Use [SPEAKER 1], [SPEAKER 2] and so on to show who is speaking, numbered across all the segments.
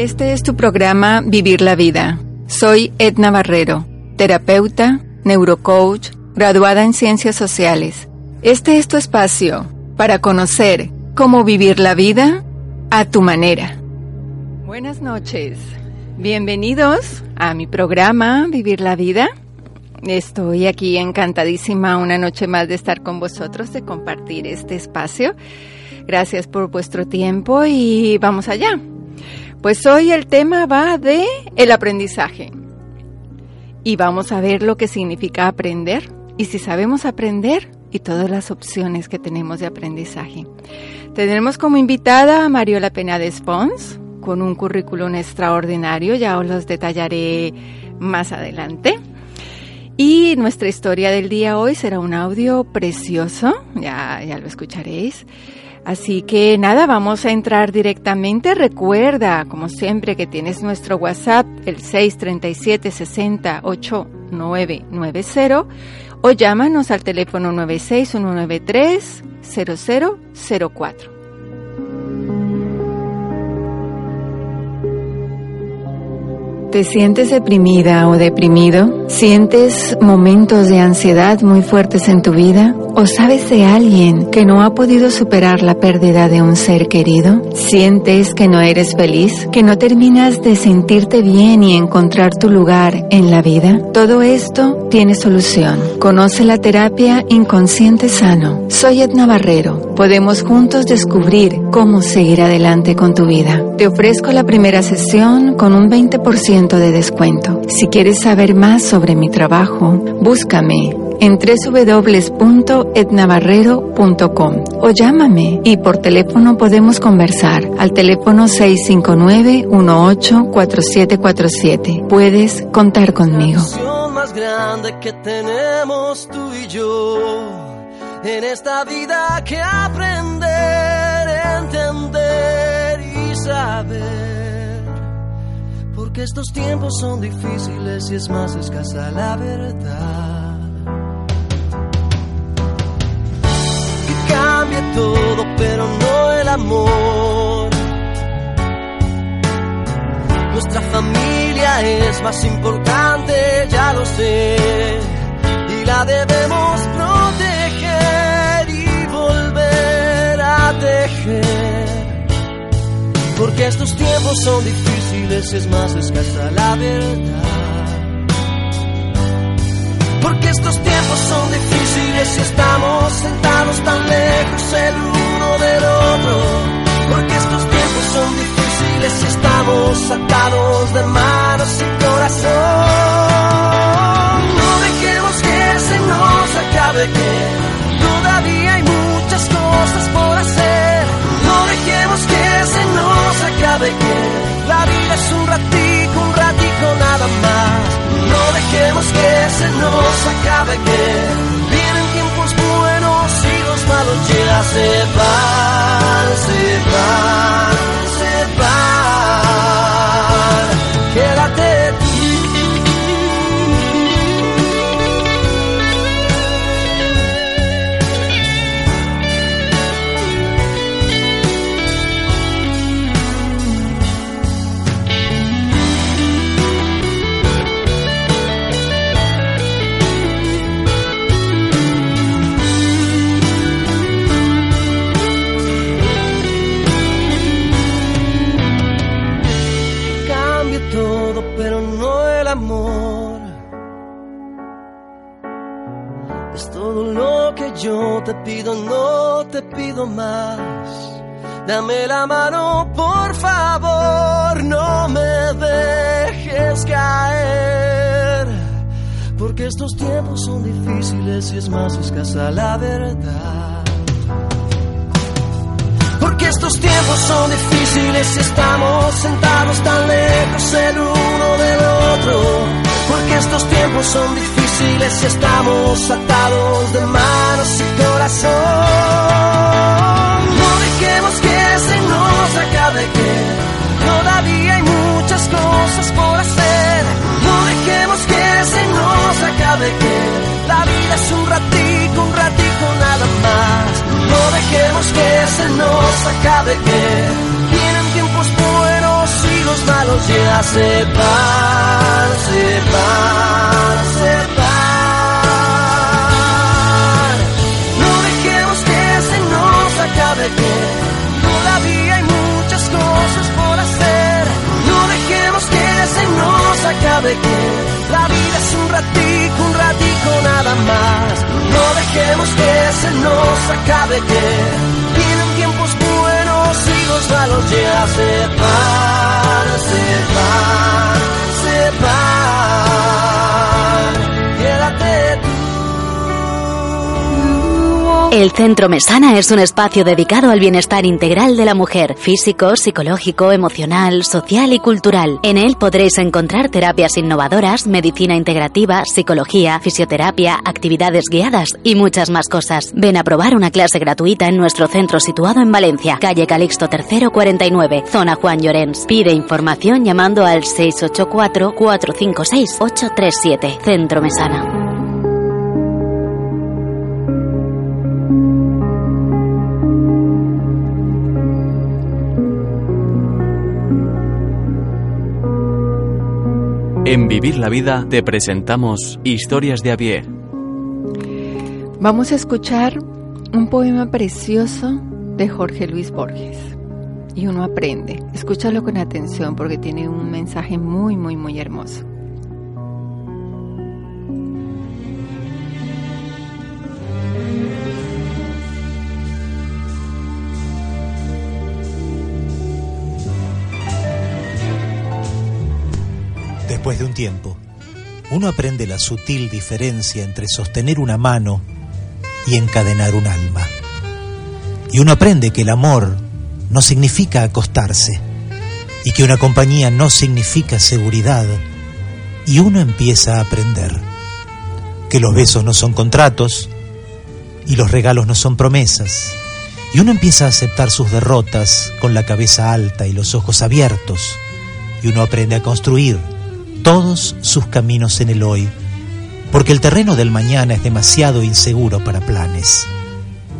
[SPEAKER 1] Este es tu programa Vivir la Vida. Soy Edna Barrero, terapeuta, neurocoach, graduada en Ciencias Sociales. Este es tu espacio para conocer cómo vivir la vida a tu manera. Buenas noches. Bienvenidos a mi programa Vivir la Vida. Estoy aquí encantadísima una noche más de estar con vosotros, de compartir este espacio. Gracias por vuestro tiempo y vamos allá. Pues hoy el tema va de el aprendizaje. Y vamos a ver lo que significa aprender y si sabemos aprender y todas las opciones que tenemos de aprendizaje. Tendremos como invitada a Mariola de Spons con un currículum extraordinario, ya os los detallaré más adelante. Y nuestra historia del día hoy será un audio precioso, ya, ya lo escucharéis. Así que nada, vamos a entrar directamente. Recuerda, como siempre, que tienes nuestro WhatsApp, el 637 68 990 o llámanos al teléfono 96193 0004. ¿Te sientes deprimida o deprimido? ¿Sientes momentos de ansiedad muy fuertes en tu vida? ¿O sabes de alguien que no ha podido superar la pérdida de un ser querido? ¿Sientes que no eres feliz? ¿Que no terminas de sentirte bien y encontrar tu lugar en la vida? Todo esto tiene solución. Conoce la terapia inconsciente sano. Soy Edna Barrero. Podemos juntos descubrir cómo seguir adelante con tu vida. Te ofrezco la primera sesión con un 20% de descuento. Si quieres saber más sobre mi trabajo, búscame en www.etnabarrero.com o llámame y por teléfono podemos conversar al teléfono 659-184747. Puedes contar conmigo.
[SPEAKER 2] más grande que tenemos tú y yo en esta vida que aprender, entender y saber porque estos tiempos son difíciles y es más escasa la verdad. Que cambie todo, pero no el amor. Nuestra familia es más importante, ya lo sé, y la debemos proteger y volver a tejer porque estos tiempos son difíciles, es más la verdad. Porque estos tiempos son difíciles y estamos sentados tan lejos el uno del otro. Porque estos tiempos son difíciles y estamos atados de manos y corazón. No dejemos que se nos acabe que todavía hay muchas cosas por hacer. Que se nos acabe que la vida es un ratico, un ratico nada más. No dejemos que se nos acabe que vienen tiempos buenos y los malos ya se van, se van. Más escasa la verdad. Porque estos tiempos son difíciles y estamos sentados tan lejos el uno del otro porque estos tiempos son difíciles y estamos atados de manos y corazón. Dejemos que se nos acabe que vienen tiempos buenos y los malos ya se van, se van, se van. No dejemos que se nos acabe que que se nos acabe que la vida es un ratico, un ratico nada más. No dejemos que se nos acabe que vienen tiempos buenos y los malos ya se van,
[SPEAKER 3] El Centro Mesana es un espacio dedicado al bienestar integral de la mujer, físico, psicológico, emocional, social y cultural. En él podréis encontrar terapias innovadoras, medicina integrativa, psicología, fisioterapia, actividades guiadas y muchas más cosas. Ven a probar una clase gratuita en nuestro centro situado en Valencia, calle Calixto III 49, zona Juan Llorens. Pide información llamando al 684 456 837. Centro Mesana.
[SPEAKER 4] En Vivir la Vida te presentamos Historias de a pie.
[SPEAKER 1] Vamos a escuchar un poema precioso de Jorge Luis Borges. Y uno aprende. Escúchalo con atención porque tiene un mensaje muy, muy, muy hermoso.
[SPEAKER 5] Después de un tiempo, uno aprende la sutil diferencia entre sostener una mano y encadenar un alma. Y uno aprende que el amor no significa acostarse y que una compañía no significa seguridad. Y uno empieza a aprender que los besos no son contratos y los regalos no son promesas. Y uno empieza a aceptar sus derrotas con la cabeza alta y los ojos abiertos. Y uno aprende a construir todos sus caminos en el hoy, porque el terreno del mañana es demasiado inseguro para planes,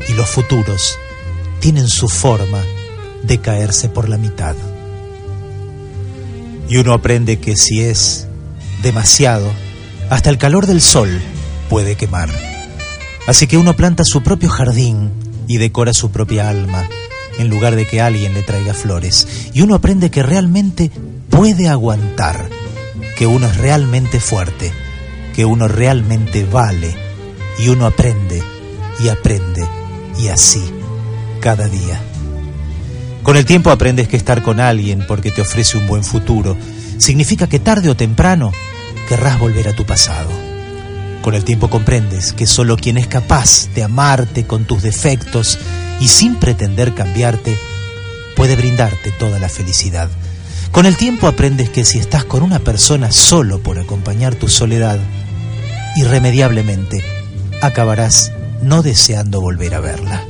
[SPEAKER 5] y los futuros tienen su forma de caerse por la mitad. Y uno aprende que si es demasiado, hasta el calor del sol puede quemar. Así que uno planta su propio jardín y decora su propia alma, en lugar de que alguien le traiga flores. Y uno aprende que realmente puede aguantar que uno es realmente fuerte, que uno realmente vale, y uno aprende y aprende, y así, cada día. Con el tiempo aprendes que estar con alguien porque te ofrece un buen futuro significa que tarde o temprano querrás volver a tu pasado. Con el tiempo comprendes que solo quien es capaz de amarte con tus defectos y sin pretender cambiarte puede brindarte toda la felicidad. Con el tiempo aprendes que si estás con una persona solo por acompañar tu soledad, irremediablemente acabarás no deseando volver a verla.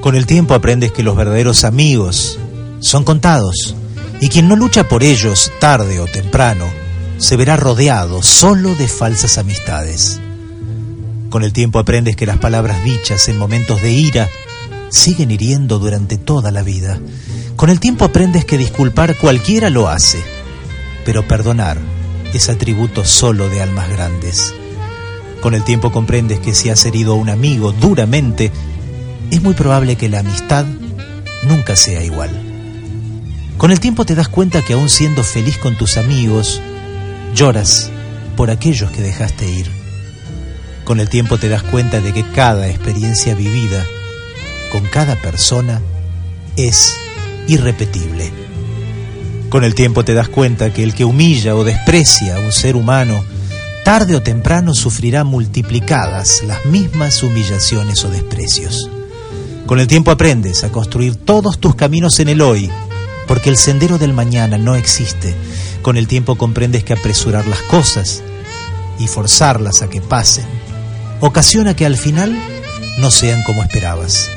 [SPEAKER 5] Con el tiempo aprendes que los verdaderos amigos son contados y quien no lucha por ellos tarde o temprano se verá rodeado solo de falsas amistades. Con el tiempo aprendes que las palabras dichas en momentos de ira siguen hiriendo durante toda la vida. Con el tiempo aprendes que disculpar cualquiera lo hace, pero perdonar es atributo solo de almas grandes. Con el tiempo comprendes que si has herido a un amigo duramente, es muy probable que la amistad nunca sea igual. Con el tiempo te das cuenta que aún siendo feliz con tus amigos, lloras por aquellos que dejaste ir. Con el tiempo te das cuenta de que cada experiencia vivida con cada persona es irrepetible. Con el tiempo te das cuenta que el que humilla o desprecia a un ser humano, tarde o temprano sufrirá multiplicadas las mismas humillaciones o desprecios. Con el tiempo aprendes a construir todos tus caminos en el hoy, porque el sendero del mañana no existe. Con el tiempo comprendes que apresurar las cosas y forzarlas a que pasen ocasiona que al final no sean como esperabas.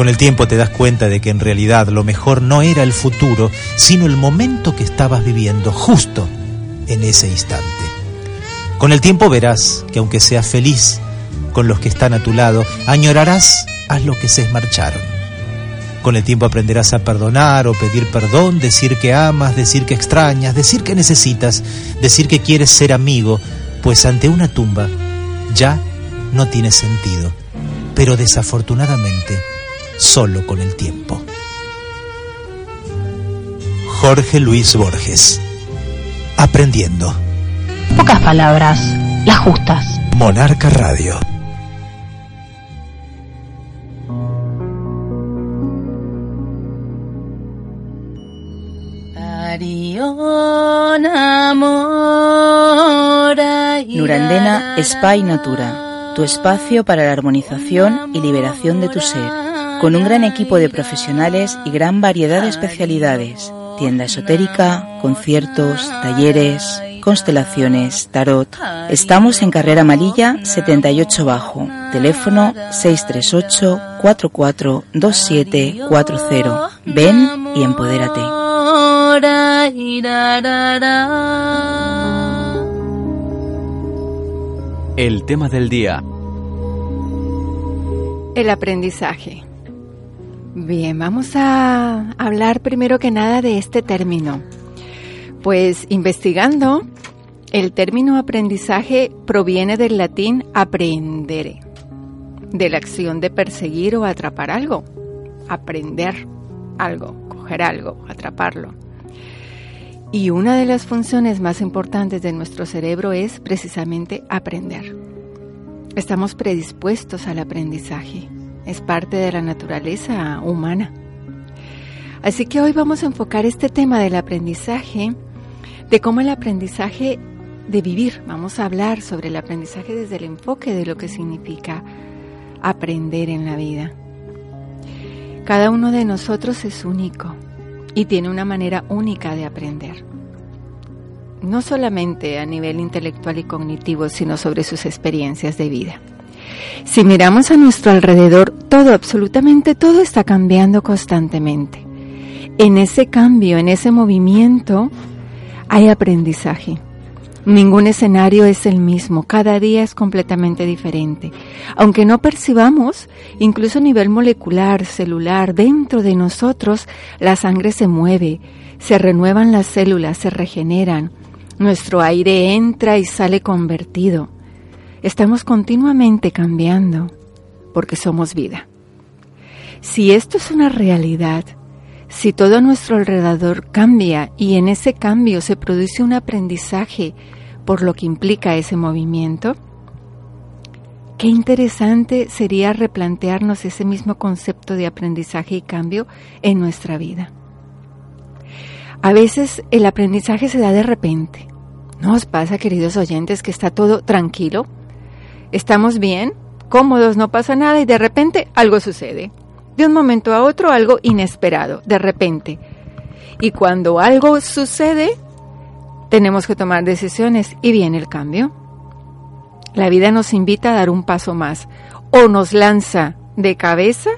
[SPEAKER 5] Con el tiempo te das cuenta de que en realidad lo mejor no era el futuro, sino el momento que estabas viviendo justo en ese instante. Con el tiempo verás que aunque seas feliz con los que están a tu lado, añorarás a los que se marcharon. Con el tiempo aprenderás a perdonar o pedir perdón, decir que amas, decir que extrañas, decir que necesitas, decir que quieres ser amigo, pues ante una tumba ya no tiene sentido, pero desafortunadamente solo con el tiempo. Jorge Luis Borges. Aprendiendo.
[SPEAKER 6] Pocas palabras, las justas.
[SPEAKER 5] Monarca Radio.
[SPEAKER 7] Nurandena Spa Natura, tu espacio para la armonización y liberación de tu ser, con un gran equipo de profesionales y gran variedad de especialidades, tienda esotérica, conciertos, talleres, constelaciones, tarot. Estamos en Carrera Amarilla 78 Bajo, teléfono 638 442740. Ven y empodérate.
[SPEAKER 4] El tema del día.
[SPEAKER 1] El aprendizaje. Bien, vamos a hablar primero que nada de este término. Pues investigando, el término aprendizaje proviene del latín aprendere, de la acción de perseguir o atrapar algo, aprender algo, coger algo, atraparlo. Y una de las funciones más importantes de nuestro cerebro es precisamente aprender. Estamos predispuestos al aprendizaje, es parte de la naturaleza humana. Así que hoy vamos a enfocar este tema del aprendizaje, de cómo el aprendizaje de vivir, vamos a hablar sobre el aprendizaje desde el enfoque de lo que significa aprender en la vida. Cada uno de nosotros es único y tiene una manera única de aprender. No solamente a nivel intelectual y cognitivo, sino sobre sus experiencias de vida. Si miramos a nuestro alrededor, todo, absolutamente todo está cambiando constantemente. En ese cambio, en ese movimiento, hay aprendizaje. Ningún escenario es el mismo, cada día es completamente diferente. Aunque no percibamos, incluso a nivel molecular, celular, dentro de nosotros, la sangre se mueve, se renuevan las células, se regeneran, nuestro aire entra y sale convertido. Estamos continuamente cambiando porque somos vida. Si esto es una realidad, si todo nuestro alrededor cambia y en ese cambio se produce un aprendizaje por lo que implica ese movimiento, qué interesante sería replantearnos ese mismo concepto de aprendizaje y cambio en nuestra vida. A veces el aprendizaje se da de repente. ¿No os pasa, queridos oyentes, que está todo tranquilo? Estamos bien, cómodos, no pasa nada y de repente algo sucede de un momento a otro algo inesperado, de repente. Y cuando algo sucede, tenemos que tomar decisiones y viene el cambio. La vida nos invita a dar un paso más o nos lanza de cabeza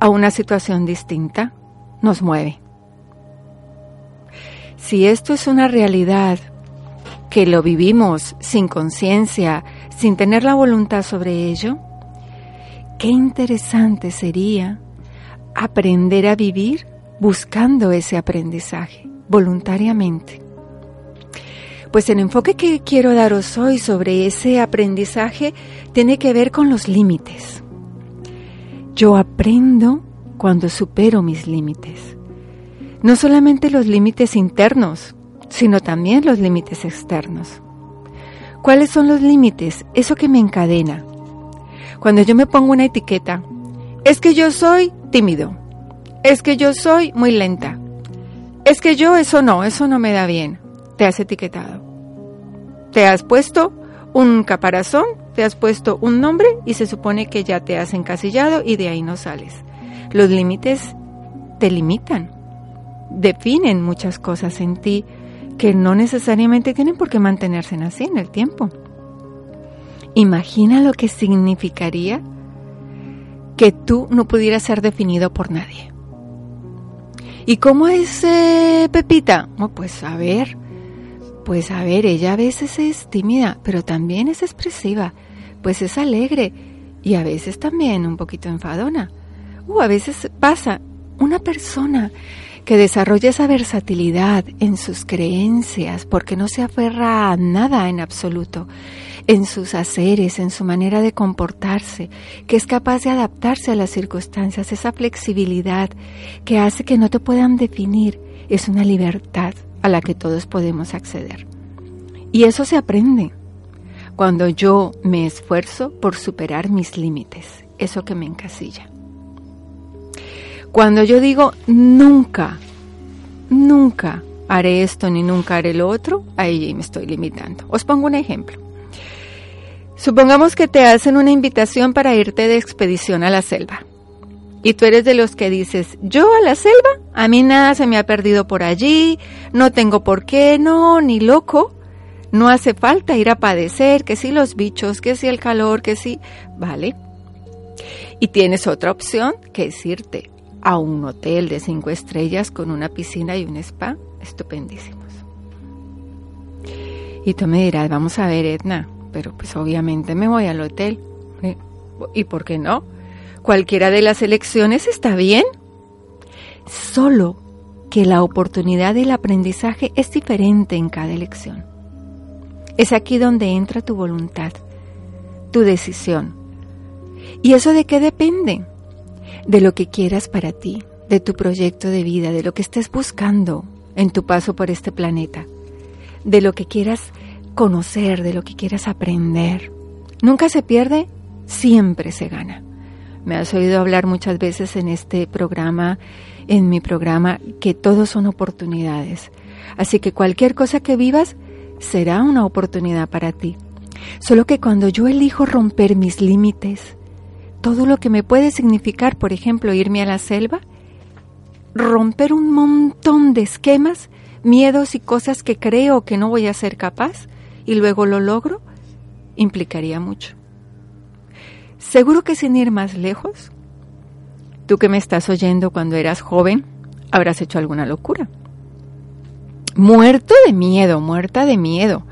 [SPEAKER 1] a una situación distinta, nos mueve. Si esto es una realidad que lo vivimos sin conciencia, sin tener la voluntad sobre ello, qué interesante sería aprender a vivir buscando ese aprendizaje voluntariamente. Pues el enfoque que quiero daros hoy sobre ese aprendizaje tiene que ver con los límites. Yo aprendo cuando supero mis límites. No solamente los límites internos, sino también los límites externos. ¿Cuáles son los límites? Eso que me encadena. Cuando yo me pongo una etiqueta, es que yo soy tímido. Es que yo soy muy lenta. Es que yo eso no, eso no me da bien. Te has etiquetado. Te has puesto un caparazón, te has puesto un nombre y se supone que ya te has encasillado y de ahí no sales. Los límites te limitan, definen muchas cosas en ti que no necesariamente tienen por qué mantenerse así en el tiempo. Imagina lo que significaría que tú no pudieras ser definido por nadie. ¿Y cómo es eh, Pepita? pues a ver, pues a ver, ella a veces es tímida, pero también es expresiva, pues es alegre y a veces también un poquito enfadona. Uh, a veces pasa Una persona que desarrolla esa versatilidad en sus creencias, porque no se aferra a nada en absoluto, en sus haceres, en su manera de comportarse, que es capaz de adaptarse a las circunstancias, esa flexibilidad que hace que no te puedan definir, es una libertad a la que todos podemos acceder. Y eso se aprende cuando yo me esfuerzo por superar mis límites, eso que me encasilla. Cuando yo digo nunca, nunca haré esto ni nunca haré lo otro, ahí me estoy limitando. Os pongo un ejemplo. Supongamos que te hacen una invitación para irte de expedición a la selva. Y tú eres de los que dices, yo a la selva, a mí nada se me ha perdido por allí, no tengo por qué, no, ni loco. No hace falta ir a padecer, que si los bichos, que si el calor, que si... Vale. Y tienes otra opción, que es irte a un hotel de cinco estrellas con una piscina y un spa estupendísimos. Y tú me dirás, vamos a ver, Edna, pero pues obviamente me voy al hotel. ¿eh? ¿Y por qué no? Cualquiera de las elecciones está bien. Solo que la oportunidad del aprendizaje es diferente en cada elección. Es aquí donde entra tu voluntad, tu decisión. ¿Y eso de qué depende? De lo que quieras para ti, de tu proyecto de vida, de lo que estés buscando en tu paso por este planeta, de lo que quieras conocer, de lo que quieras aprender. Nunca se pierde, siempre se gana. Me has oído hablar muchas veces en este programa, en mi programa, que todos son oportunidades. Así que cualquier cosa que vivas será una oportunidad para ti. Solo que cuando yo elijo romper mis límites, todo lo que me puede significar, por ejemplo, irme a la selva, romper un montón de esquemas, miedos y cosas que creo que no voy a ser capaz y luego lo logro, implicaría mucho. Seguro que sin ir más lejos, tú que me estás oyendo cuando eras joven, habrás hecho alguna locura. Muerto de miedo, muerta de miedo,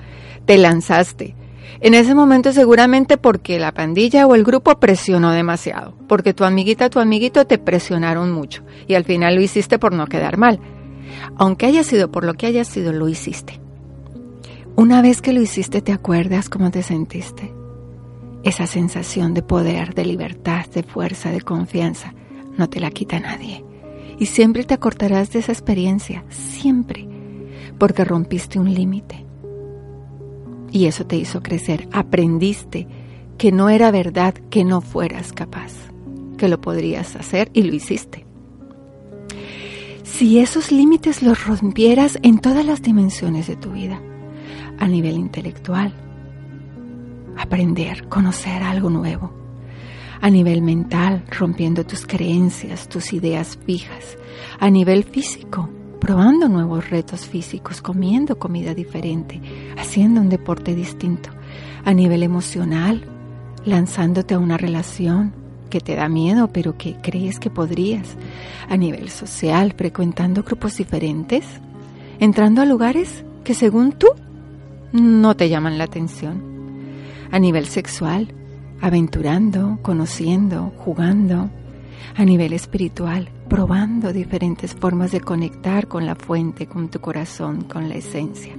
[SPEAKER 1] te lanzaste, en ese momento seguramente porque la pandilla o el grupo presionó demasiado, porque tu amiguita, tu amiguito te presionaron mucho y al final lo hiciste por no quedar mal. Aunque haya sido por lo que haya sido, lo hiciste. Una vez que lo hiciste, ¿te acuerdas cómo te sentiste? Esa sensación de poder, de libertad, de fuerza, de confianza, no te la quita nadie. Y siempre te acortarás de esa experiencia, siempre, porque rompiste un límite y eso te hizo crecer. Aprendiste que no era verdad que no fueras capaz, que lo podrías hacer y lo hiciste. Si esos límites los rompieras en todas las dimensiones de tu vida, a nivel intelectual, aprender, conocer algo nuevo, a nivel mental, rompiendo tus creencias, tus ideas fijas, a nivel físico, probando nuevos retos físicos, comiendo comida diferente, haciendo un deporte distinto. A nivel emocional, lanzándote a una relación que te da miedo, pero que crees que podrías. A nivel social, frecuentando grupos diferentes, entrando a lugares que según tú no te llaman la atención. A nivel sexual, aventurando, conociendo, jugando. A nivel espiritual, probando diferentes formas de conectar con la fuente, con tu corazón, con la esencia.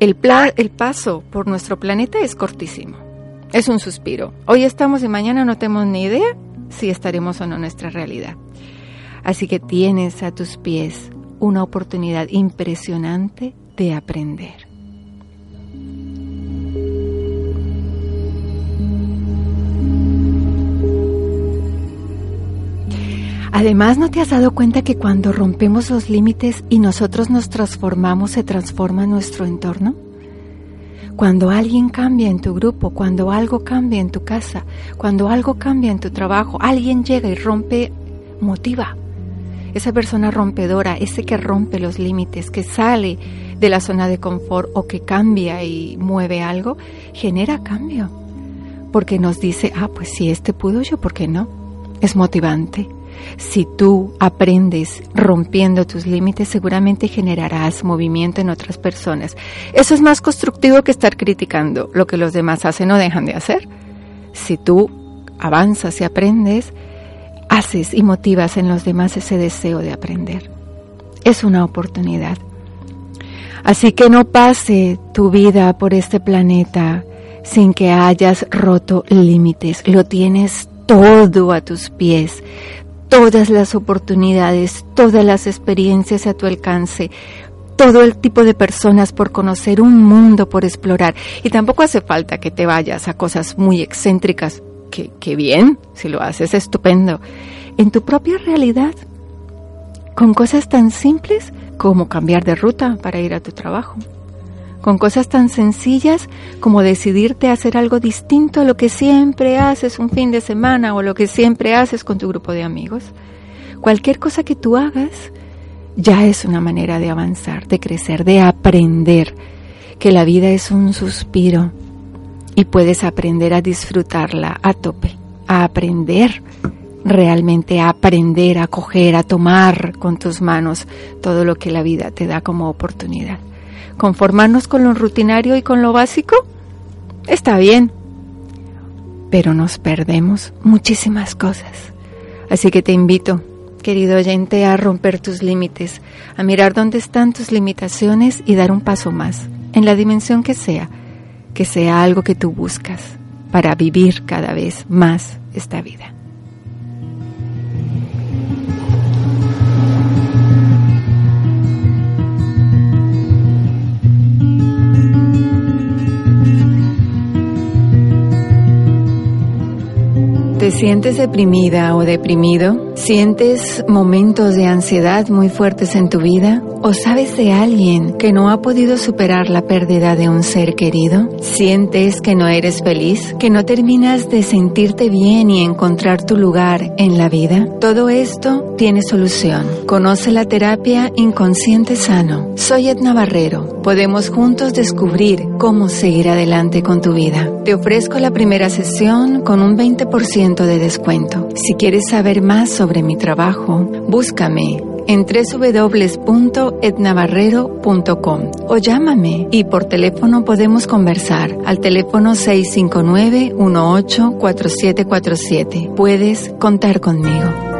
[SPEAKER 1] El, el paso por nuestro planeta es cortísimo, es un suspiro. Hoy estamos y mañana no tenemos ni idea si estaremos o no en nuestra realidad. Así que tienes a tus pies una oportunidad impresionante de aprender. Además, ¿no te has dado cuenta que cuando rompemos los límites y nosotros nos transformamos, se transforma nuestro entorno? Cuando alguien cambia en tu grupo, cuando algo cambia en tu casa, cuando algo cambia en tu trabajo, alguien llega y rompe, motiva. Esa persona rompedora, ese que rompe los límites, que sale de la zona de confort o que cambia y mueve algo, genera cambio. Porque nos dice, ah, pues si este pudo yo, ¿por qué no? Es motivante. Si tú aprendes rompiendo tus límites, seguramente generarás movimiento en otras personas. Eso es más constructivo que estar criticando lo que los demás hacen o dejan de hacer. Si tú avanzas y aprendes, haces y motivas en los demás ese deseo de aprender. Es una oportunidad. Así que no pase tu vida por este planeta sin que hayas roto límites. Lo tienes todo a tus pies, todas las oportunidades, todas las experiencias a tu alcance, todo el tipo de personas por conocer, un mundo por explorar. Y tampoco hace falta que te vayas a cosas muy excéntricas, que, que bien, si lo haces, estupendo. En tu propia realidad, con cosas tan simples como cambiar de ruta para ir a tu trabajo, con cosas tan sencillas como decidirte a hacer algo distinto a lo que siempre haces un fin de semana o lo que siempre haces con tu grupo de amigos. Cualquier cosa que tú hagas ya es una manera de avanzar, de crecer, de aprender que la vida es un suspiro y puedes aprender a disfrutarla a tope, a aprender realmente a aprender, a coger, a tomar con tus manos todo lo que la vida te da como oportunidad conformarnos con lo rutinario y con lo básico, está bien, pero nos perdemos muchísimas cosas. Así que te invito, querido oyente, a romper tus límites, a mirar dónde están tus limitaciones y dar un paso más, en la dimensión que sea, que sea algo que tú buscas para vivir cada vez más esta vida. ¿Te sientes deprimida o deprimido? ¿Sientes momentos de ansiedad muy fuertes en tu vida? ¿O sabes de alguien que no ha podido superar la pérdida de un ser querido? ¿Sientes que no eres feliz? ¿Que no terminas de sentirte bien y encontrar tu lugar en la vida? Todo esto tiene solución. Conoce la terapia inconsciente sano. Soy Edna Barrero. Podemos juntos descubrir cómo seguir adelante con tu vida. Te ofrezco la primera sesión con un 20% de descuento. Si quieres saber más sobre mi trabajo, búscame en www.etnabarrero.com o llámame y por teléfono podemos conversar al teléfono 659-184747. Puedes contar conmigo.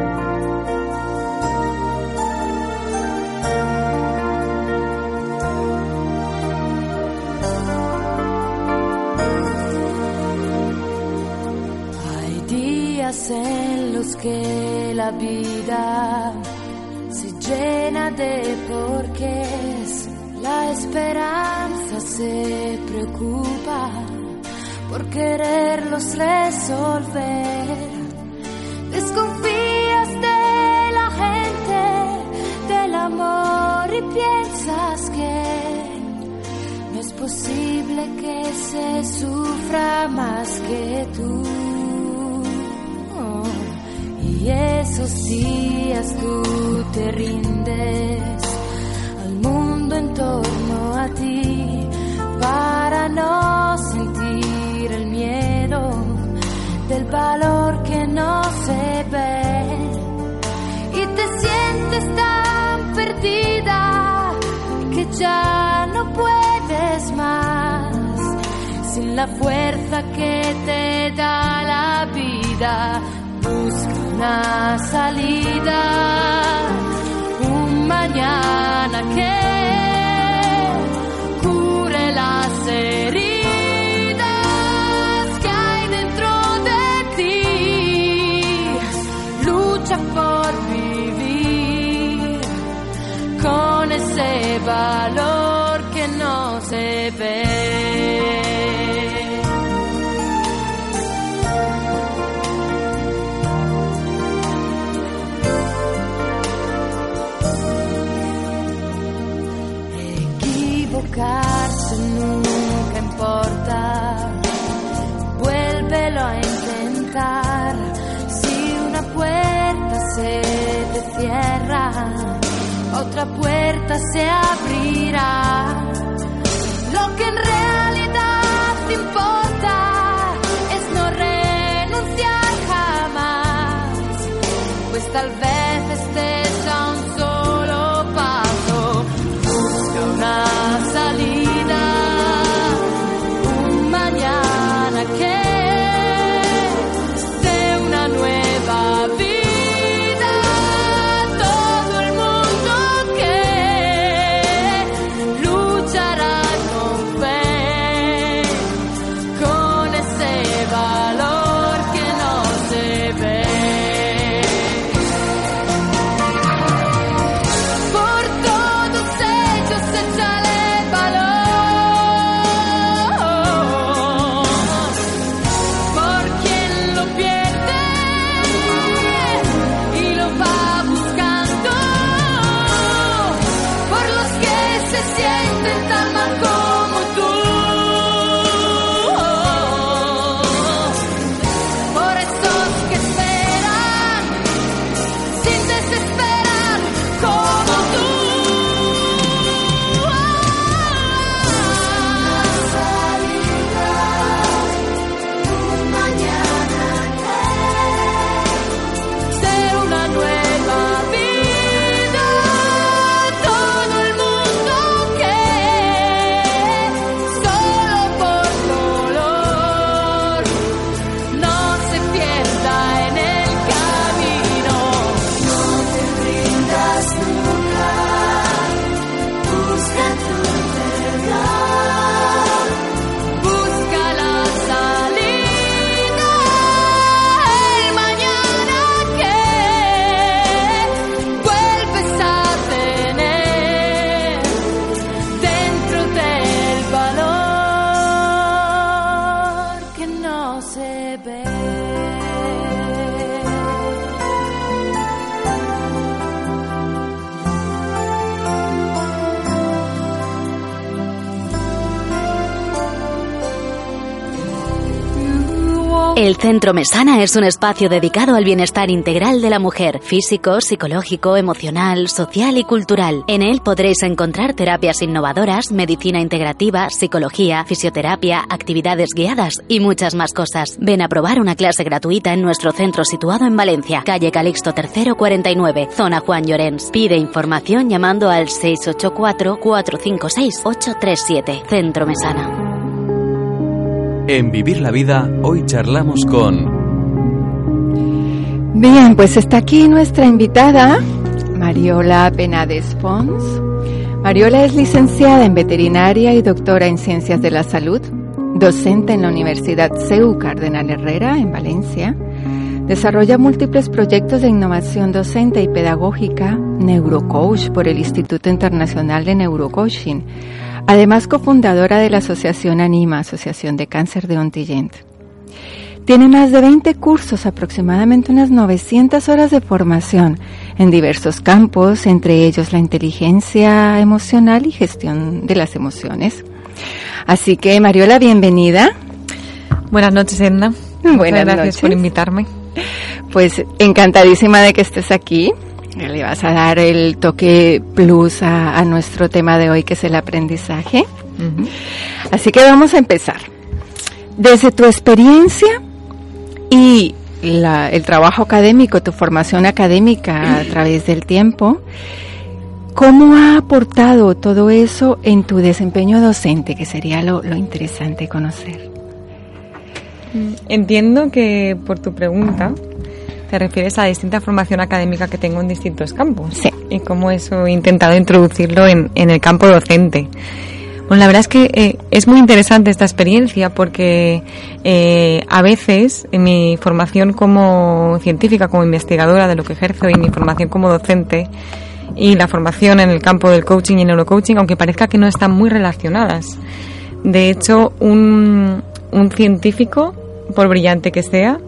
[SPEAKER 8] Valor que no se ve. equivocarse nunca importa. Vuélvelo a intentar. Si una puerta se te cierra, otra puerta se abrirá. Lo que en realidad te importa es no renunciar jamás, pues tal vez
[SPEAKER 3] El Centro Mesana es un espacio dedicado al bienestar integral de la mujer, físico, psicológico, emocional, social y cultural. En él podréis encontrar terapias innovadoras, medicina integrativa, psicología, fisioterapia, actividades guiadas y muchas más cosas. Ven a probar una clase gratuita en nuestro centro situado en Valencia, calle Calixto III 49, zona Juan Llorens. Pide información llamando al 684 456 837. Centro Mesana.
[SPEAKER 4] En Vivir la Vida, hoy charlamos con...
[SPEAKER 1] Bien, pues está aquí nuestra invitada, Mariola Penades Pons. Mariola es licenciada en veterinaria y doctora en ciencias de la salud, docente en la Universidad CEU Cardenal Herrera en Valencia. Desarrolla múltiples proyectos de innovación docente y pedagógica, neurocoach por el Instituto Internacional de Neurocoaching Además, cofundadora de la Asociación Anima, Asociación de Cáncer de Ontillent. Tiene más de 20 cursos, aproximadamente unas 900 horas de formación en diversos campos, entre ellos la inteligencia emocional y gestión de las emociones. Así que, Mariola, bienvenida.
[SPEAKER 9] Buenas noches, Edna.
[SPEAKER 1] Buenas
[SPEAKER 9] gracias por invitarme.
[SPEAKER 1] Pues encantadísima de que estés aquí. Le vas a dar el toque plus a, nuestro tema de hoy, que es el aprendizaje. Así que vamos a empezar. Desde tu experiencia y el trabajo académico, tu formación académica a través del tiempo, ¿cómo ha aportado todo eso en tu desempeño docente, que sería lo interesante conocer?
[SPEAKER 9] Entiendo que por tu pregunta te refieres a la distinta formación académica que tengo en distintos campos.
[SPEAKER 1] Sí.
[SPEAKER 9] Y cómo eso he intentado introducirlo en, el campo docente. Bueno, la verdad es que eh, es muy interesante esta experiencia porque eh, a veces en mi formación como científica, como investigadora de lo que ejerzo y mi formación como docente y la formación en el campo del coaching y neurocoaching, aunque parezca que no están muy relacionadas. De hecho, un, un científico, por brillante que sea,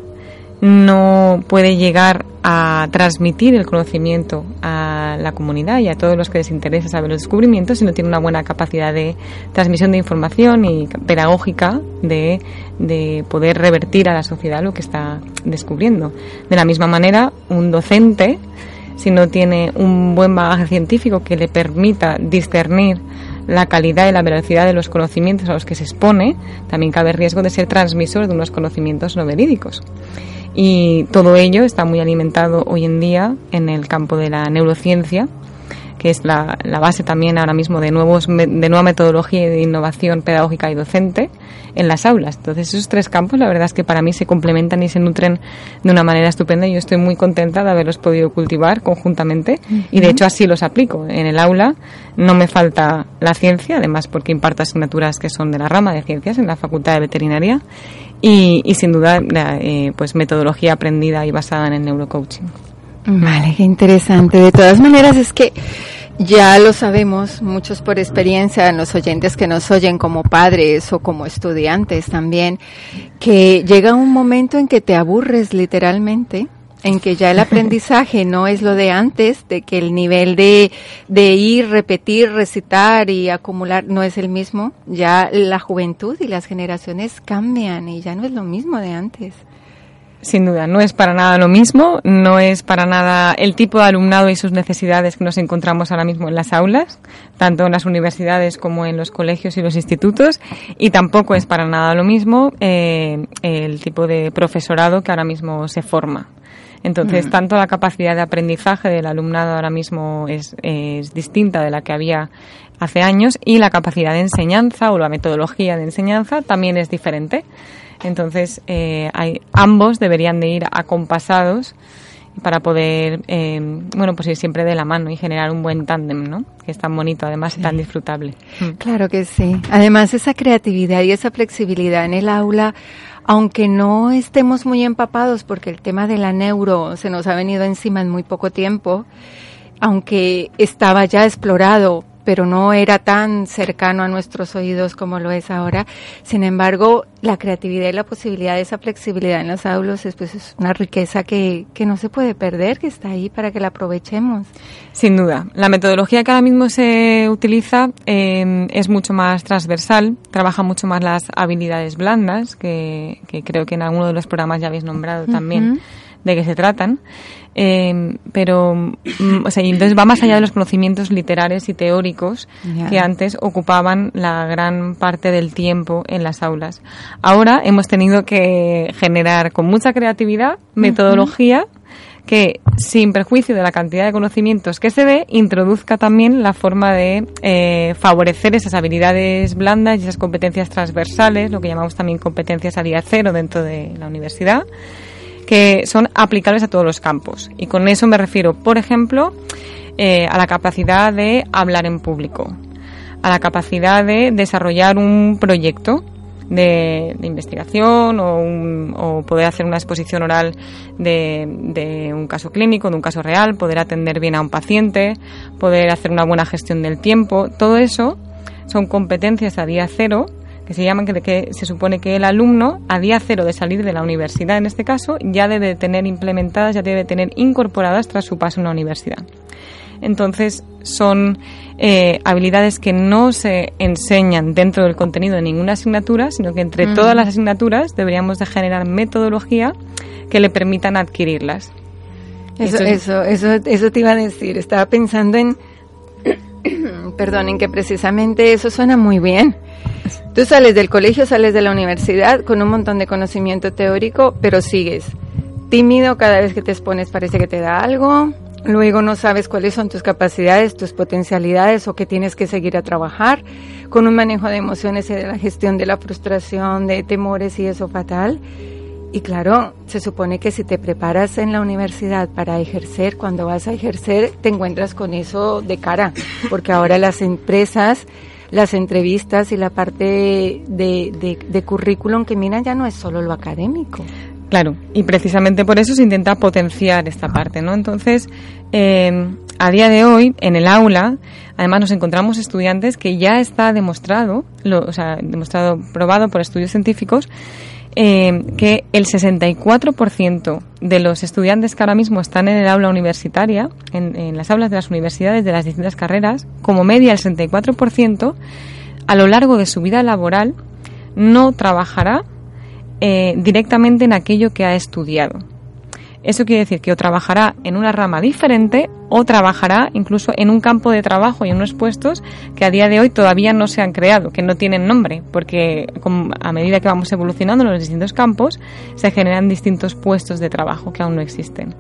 [SPEAKER 9] no puede llegar a transmitir el conocimiento a la comunidad y a todos los que les interesa saber los descubrimientos si no tiene una buena capacidad de transmisión de información y pedagógica de, de poder revertir a la sociedad lo que está descubriendo. De la misma manera, un docente, si no tiene un buen bagaje científico que le permita discernir la calidad y la velocidad de los conocimientos a los que se expone, también cabe riesgo de ser transmisor de unos conocimientos no verídicos. Y todo ello está muy alimentado hoy en día en el campo de la neurociencia, que es la, base también ahora mismo de, nuevos, de nueva metodología y de innovación pedagógica y docente en las aulas. Entonces, esos tres campos, la verdad es que para mí se complementan y se nutren de una manera estupenda. y Yo estoy muy contenta de haberlos podido cultivar conjuntamente y, de hecho, así los aplico. En el aula no me falta la ciencia, además porque imparto asignaturas que son de la rama de ciencias en la Facultad de Veterinaria y, sin duda eh, pues metodología aprendida y basada en el neurocoaching.
[SPEAKER 1] Vale, qué interesante. De todas maneras es que ya lo sabemos, muchos por experiencia, en los oyentes que nos oyen como padres o como estudiantes también, que llega un momento en que te aburres literalmente en que ya el aprendizaje no es lo de antes, de que el nivel de, de ir, repetir, recitar y acumular no es el mismo, ya la juventud y las generaciones cambian y ya no es lo mismo de antes.
[SPEAKER 9] Sin duda, no es para nada lo mismo, no es para nada el tipo de alumnado y sus necesidades que nos encontramos ahora mismo en las aulas, tanto en las universidades como en los colegios y los institutos, y tampoco es para nada lo mismo eh, el tipo de profesorado que ahora mismo se forma. Entonces, mm. tanto la capacidad de aprendizaje del alumnado ahora mismo es, distinta de la que había hace años y la capacidad de enseñanza o la metodología de enseñanza también es diferente. Entonces, eh, hay, ambos deberían de ir acompasados para poder, eh, bueno, pues ir siempre de la mano y generar un buen tándem, ¿no? Que es tan bonito, además, y tan disfrutable.
[SPEAKER 1] Mm. Claro que sí. Además, esa creatividad y esa flexibilidad en el aula aunque no estemos muy empapados porque el tema de la neuro se nos ha venido encima en muy poco tiempo, aunque estaba ya explorado pero no era tan cercano a nuestros oídos como lo es ahora. Sin embargo, la creatividad y la posibilidad de esa flexibilidad en los aulos es, pues, es una riqueza que, que no se puede perder, que está ahí para que la aprovechemos.
[SPEAKER 9] Sin duda. La metodología que ahora mismo se utiliza eh, es mucho más transversal, trabaja mucho más las habilidades blandas, que, que creo que en alguno de los programas ya habéis nombrado también. De qué se tratan, eh, pero mm, o sea, y entonces va más allá de los conocimientos literarios y teóricos que antes ocupaban la gran parte del tiempo en las aulas. Ahora hemos tenido que generar con mucha creatividad metodología que, sin perjuicio de la cantidad de conocimientos que se dé, introduzca también la forma de eh, favorecer esas habilidades blandas y esas competencias transversales, lo que llamamos también competencias a día cero dentro de la universidad, que son aplicables a todos los campos. Y con eso me refiero, por ejemplo, eh, a la capacidad de hablar en público, a la capacidad de desarrollar un proyecto de, de investigación o, un- o poder hacer una exposición oral de, de un caso clínico, de un caso real, poder atender bien a un paciente, poder hacer una buena gestión del tiempo. Todo eso son competencias a día cero que se llaman que, que se supone que el alumno a día cero de salir de la universidad en este caso ya debe tener implementadas, ya debe tener incorporadas tras su paso en la universidad. Entonces son eh, habilidades que no se enseñan dentro del contenido de ninguna asignatura, sino que entre
[SPEAKER 1] Mm.
[SPEAKER 9] todas las asignaturas deberíamos de generar metodología que le permitan adquirirlas.
[SPEAKER 1] Eso,
[SPEAKER 9] Eso es-
[SPEAKER 1] eso, eso, eso te iba a decir. Estaba pensando en, perdón, en que precisamente eso suena muy bien. Tú sales del colegio, sales de la universidad con un montón de conocimiento teórico, pero sigues tímido cada vez que te expones, parece que te da algo. Luego no sabes cuáles son tus capacidades, tus potencialidades o que tienes que seguir a trabajar con un manejo de emociones y de la gestión de la frustración, de temores y eso fatal. Y claro, se supone que si te preparas en la universidad para ejercer, cuando vas a ejercer, te encuentras con eso de cara, porque ahora las empresas, las entrevistas y la parte de, de, currículum que miran ya no es solo lo académico.
[SPEAKER 9] Claro, y precisamente por eso se intenta potenciar esta parte, ¿no? Entonces, eh, a día de hoy, en el aula, además nos encontramos estudiantes que ya está demostrado, lo- o sea, demostrado, probado por estudios científicos, eh, que el 64% de los estudiantes que ahora mismo están en el aula universitaria, en, las aulas de las universidades de las distintas carreras, como media el 64%, a lo largo de su vida laboral no trabajará eh, directamente en aquello que ha estudiado. Eso quiere decir que o trabajará en una rama diferente o trabajará incluso en un campo de trabajo y en unos puestos que a día de hoy todavía no se han creado, que no tienen nombre, porque a medida que vamos evolucionando en los distintos campos se generan distintos puestos de trabajo que aún no existen.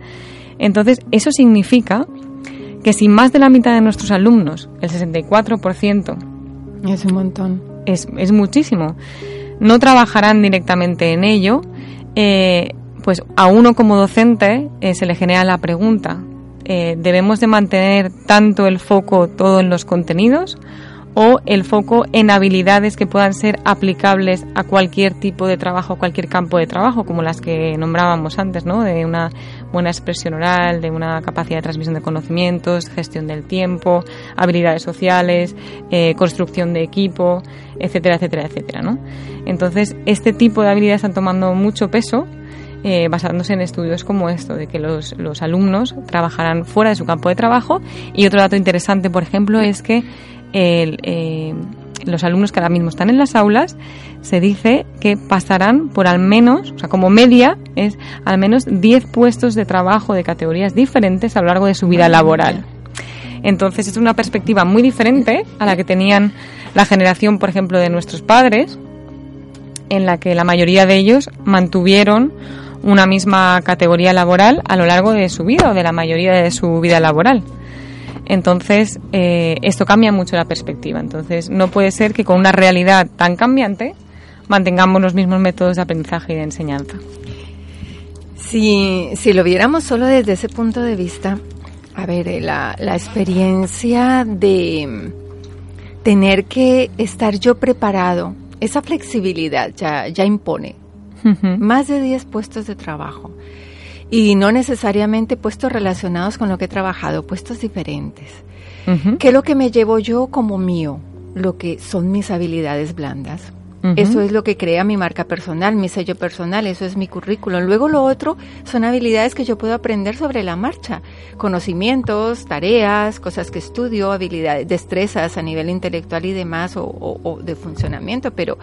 [SPEAKER 9] Entonces, eso significa que si más de la mitad de nuestros alumnos, el 64%,
[SPEAKER 1] Es un montón.
[SPEAKER 9] es, es muchísimo. No trabajarán directamente en ello. eh, pues a uno como docente eh, se le genera la pregunta, eh, ¿debemos de mantener tanto el foco todo en los contenidos o el foco en habilidades que puedan ser aplicables a cualquier tipo de trabajo, cualquier campo de trabajo, como las que nombrábamos antes, ¿no? De una buena expresión oral, de una capacidad de transmisión de conocimientos, gestión del tiempo, habilidades sociales, eh, construcción de equipo, etcétera, etcétera, etcétera, ¿no? Entonces, este tipo de habilidades están tomando mucho peso eh, basándose en estudios como esto, de que los, los alumnos trabajarán fuera de su campo de trabajo. Y otro dato interesante, por ejemplo, es que el, eh, los alumnos que ahora mismo están en las aulas, se dice que pasarán por al menos, o sea, como media, es al menos 10 puestos de trabajo de categorías diferentes a lo largo de su vida laboral. Entonces es una perspectiva muy diferente a la que tenían la generación, por ejemplo, de nuestros padres, en la que la mayoría de ellos mantuvieron una misma categoría laboral a lo largo de su vida o de la mayoría de su vida laboral. Entonces, eh, esto cambia mucho la perspectiva. Entonces, no puede ser que con una realidad tan cambiante mantengamos los mismos métodos de aprendizaje y de enseñanza.
[SPEAKER 1] Si, si lo viéramos solo desde ese punto de vista, a ver, eh, la, la experiencia de tener que estar yo preparado, esa flexibilidad ya, ya impone más de 10 puestos de trabajo y no necesariamente puestos relacionados con lo que he trabajado, puestos diferentes. ¿Qué es lo que me llevo yo como mío? Lo que son mis habilidades blandas. Eso es lo que crea mi marca personal, mi sello personal, eso es mi currículum. Luego lo otro son habilidades que yo puedo aprender sobre la marcha, conocimientos, tareas, cosas que estudio, habilidades, destrezas a nivel intelectual y demás o, o- o de funcionamiento, pero,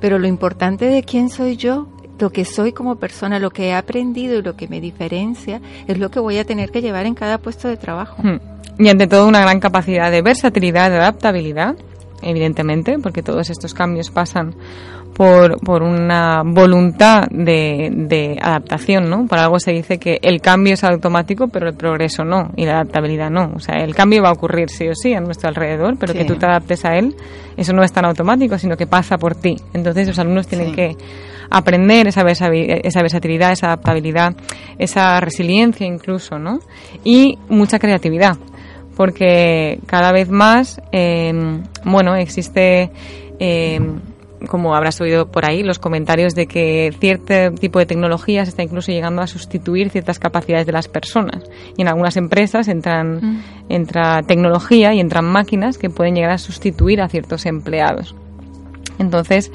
[SPEAKER 1] pero lo importante de quién soy yo, lo que soy como persona, lo que he aprendido y lo que me diferencia es lo que voy a tener que llevar en cada puesto de trabajo.
[SPEAKER 9] Hmm. Y ante todo una gran capacidad de versatilidad, de adaptabilidad, evidentemente, porque todos estos cambios pasan por, por una voluntad de, de adaptación, ¿no? Por algo se dice que el cambio es automático, pero el progreso no, y la adaptabilidad no. O sea, el cambio va a ocurrir sí o sí a nuestro alrededor, pero
[SPEAKER 1] Sí.
[SPEAKER 9] que tú te adaptes a él, eso no es tan automático, sino que pasa por ti. Entonces los alumnos tienen
[SPEAKER 1] Sí.
[SPEAKER 9] que aprender esa, esa versatilidad, esa adaptabilidad, esa resiliencia incluso, ¿no? Y mucha creatividad, porque cada vez más, eh, bueno, existe, eh, como habrás oído por ahí, los comentarios de que cierto tipo de tecnologías está incluso llegando a sustituir ciertas capacidades de las personas. Y en algunas empresas entran,
[SPEAKER 1] Mm.
[SPEAKER 9] entra tecnología y entran máquinas que pueden llegar a sustituir a ciertos empleados. Entonces,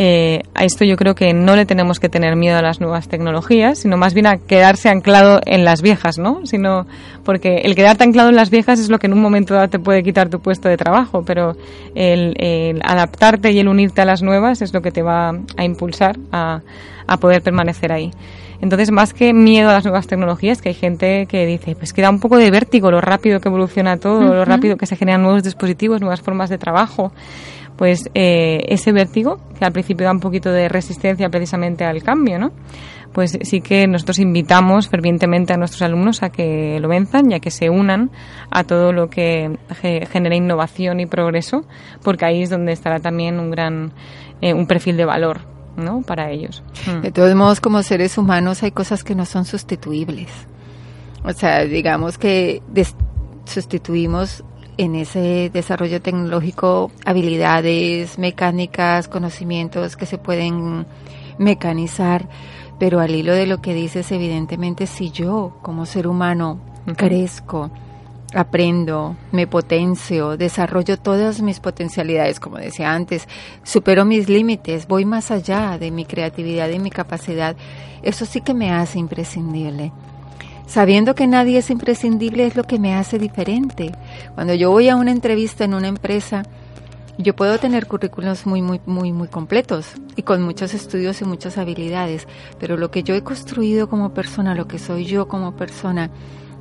[SPEAKER 9] eh, a esto yo creo que no le tenemos que tener miedo a las nuevas tecnologías, sino más bien a quedarse anclado en las viejas, ¿no? Sino porque el quedarte anclado en las viejas es lo que en un momento dado te puede quitar tu puesto de trabajo, pero el, el adaptarte y el unirte a las nuevas es lo que te va a impulsar a, a poder permanecer ahí. Entonces, más que miedo a las nuevas tecnologías, que hay gente que dice, pues que da un poco de vértigo lo rápido que evoluciona todo, lo rápido que se generan nuevos dispositivos, nuevas formas de trabajo pues eh, ese vértigo, que al principio da un poquito de resistencia precisamente al cambio, ¿no? Pues sí que nosotros invitamos fervientemente a nuestros alumnos a que lo venzan y a que se unan a todo lo que ge- genera innovación y progreso, porque ahí es donde estará también un gran eh, un perfil de valor, ¿no? Para ellos. Mm.
[SPEAKER 1] De todos modos, como seres humanos hay cosas que no son sustituibles. O sea, digamos que sustituimos en ese desarrollo tecnológico habilidades mecánicas, conocimientos que se pueden mecanizar, pero al hilo de lo que dices, evidentemente, si yo como ser humano crezco, aprendo, me potencio, desarrollo todas mis potencialidades, como decía antes, supero mis límites, voy más allá de mi creatividad y mi capacidad, eso sí que me hace imprescindible. Sabiendo que nadie es imprescindible es lo que me hace diferente. Cuando yo voy a una entrevista en una empresa, yo puedo tener currículos muy, muy, muy, muy completos y con muchos estudios y muchas habilidades, pero lo que yo he construido como persona, lo que soy yo como persona,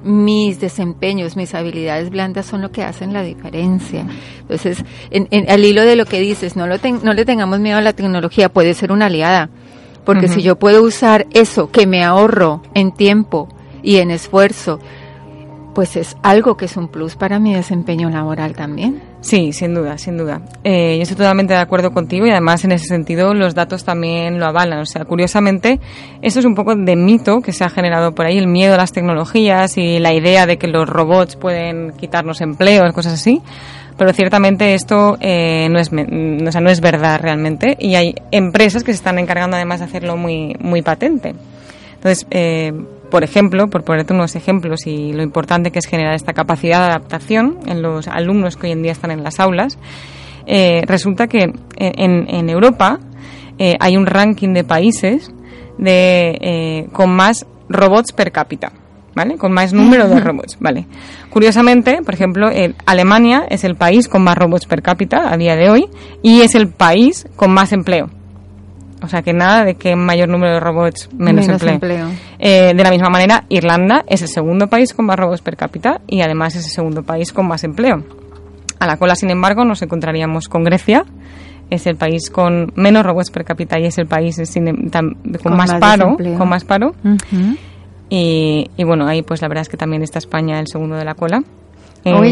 [SPEAKER 1] mis desempeños, mis habilidades blandas son lo que hacen la diferencia. Entonces, en, en- al hilo de lo que dices, no, lo ten- no le tengamos miedo a la tecnología, puede ser una aliada, porque si yo puedo usar eso que me ahorro en tiempo y en esfuerzo, pues es algo que es un plus para mi desempeño laboral también.
[SPEAKER 9] Sí, sin duda, sin duda. Eh, yo estoy totalmente de acuerdo contigo y además en ese sentido los datos también lo avalan. O sea, curiosamente, eso es un poco de mito que se ha generado por ahí, el miedo a las tecnologías y la idea de que los robots pueden quitarnos empleos, cosas así. Pero ciertamente esto eh, no, es, o sea, no es verdad realmente y hay empresas que se están encargando además de hacerlo muy, muy patente. Entonces, eh, por ejemplo, por ponerte unos ejemplos y lo importante que es generar esta capacidad de adaptación en los alumnos que hoy en día están en las aulas, eh, resulta que en, en Europa eh, hay un ranking de países de, eh, con más robots per cápita. ¿Vale? Con más número de robots, ¿vale? Curiosamente, por ejemplo, eh, Alemania es el país con más robots per cápita a día de hoy y es el país con más empleo. O sea que nada de que mayor número de robots, menos,
[SPEAKER 1] Menos
[SPEAKER 9] empleo.
[SPEAKER 1] empleo.
[SPEAKER 9] Eh, de la misma manera, Irlanda es el segundo país con más robots per cápita y además es el segundo país con más empleo. A la cola, sin embargo, nos encontraríamos con Grecia, es el país con menos robots per cápita y es el país sin em- tam- con,
[SPEAKER 1] Con
[SPEAKER 9] más,
[SPEAKER 1] más
[SPEAKER 9] paro, con más paro. Y bueno, ahí pues la verdad es que también está España el segundo de la cola.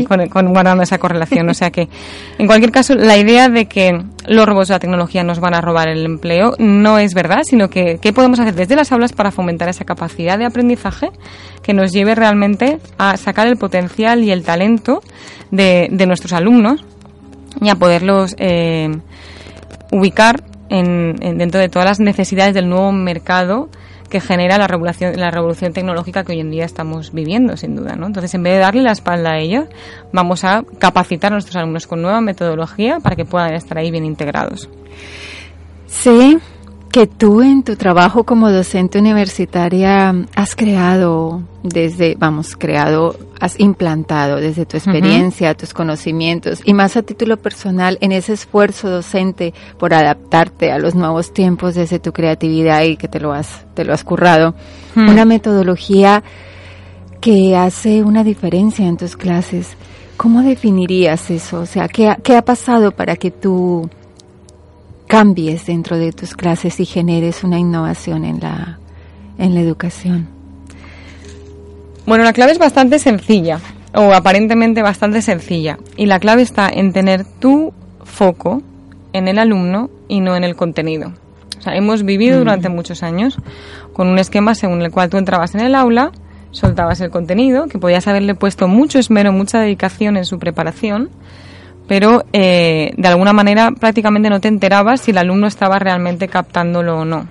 [SPEAKER 9] Con, con- guardando esa correlación. O sea que, en cualquier caso, la idea de que los robots de la tecnología nos van a robar el empleo no es verdad, sino que qué podemos hacer desde las aulas para fomentar esa capacidad de aprendizaje que nos lleve realmente a sacar el potencial y el talento de, de nuestros alumnos y a poderlos eh, ubicar en, en- dentro de todas las necesidades del nuevo mercado que genera la revolución, la revolución tecnológica que hoy en día estamos viviendo, sin duda. ¿no? Entonces, en vez de darle la espalda a ello, vamos a capacitar a nuestros alumnos con nueva metodología para que puedan estar ahí bien integrados.
[SPEAKER 1] Sé que tú en tu trabajo como docente universitaria has creado desde, vamos, creado, has implantado desde tu experiencia, tus conocimientos y más a título personal en ese esfuerzo docente por adaptarte a los nuevos tiempos desde tu creatividad y que te lo has, te lo has currado. Una metodología que hace una diferencia en tus clases. ¿Cómo definirías eso? O sea, ¿qué qué ha pasado para que tú cambies dentro de tus clases y generes una innovación en la, en la educación?
[SPEAKER 9] Bueno, la clave es bastante sencilla, o aparentemente bastante sencilla, y la clave está en tener tu foco en el alumno y no en el contenido. O sea, hemos vivido durante muchos años con un esquema según el cual tú entrabas en el aula, soltabas el contenido, que podías haberle puesto mucho esmero, mucha dedicación en su preparación, pero eh, de alguna manera prácticamente no te enterabas si el alumno estaba realmente captándolo o no.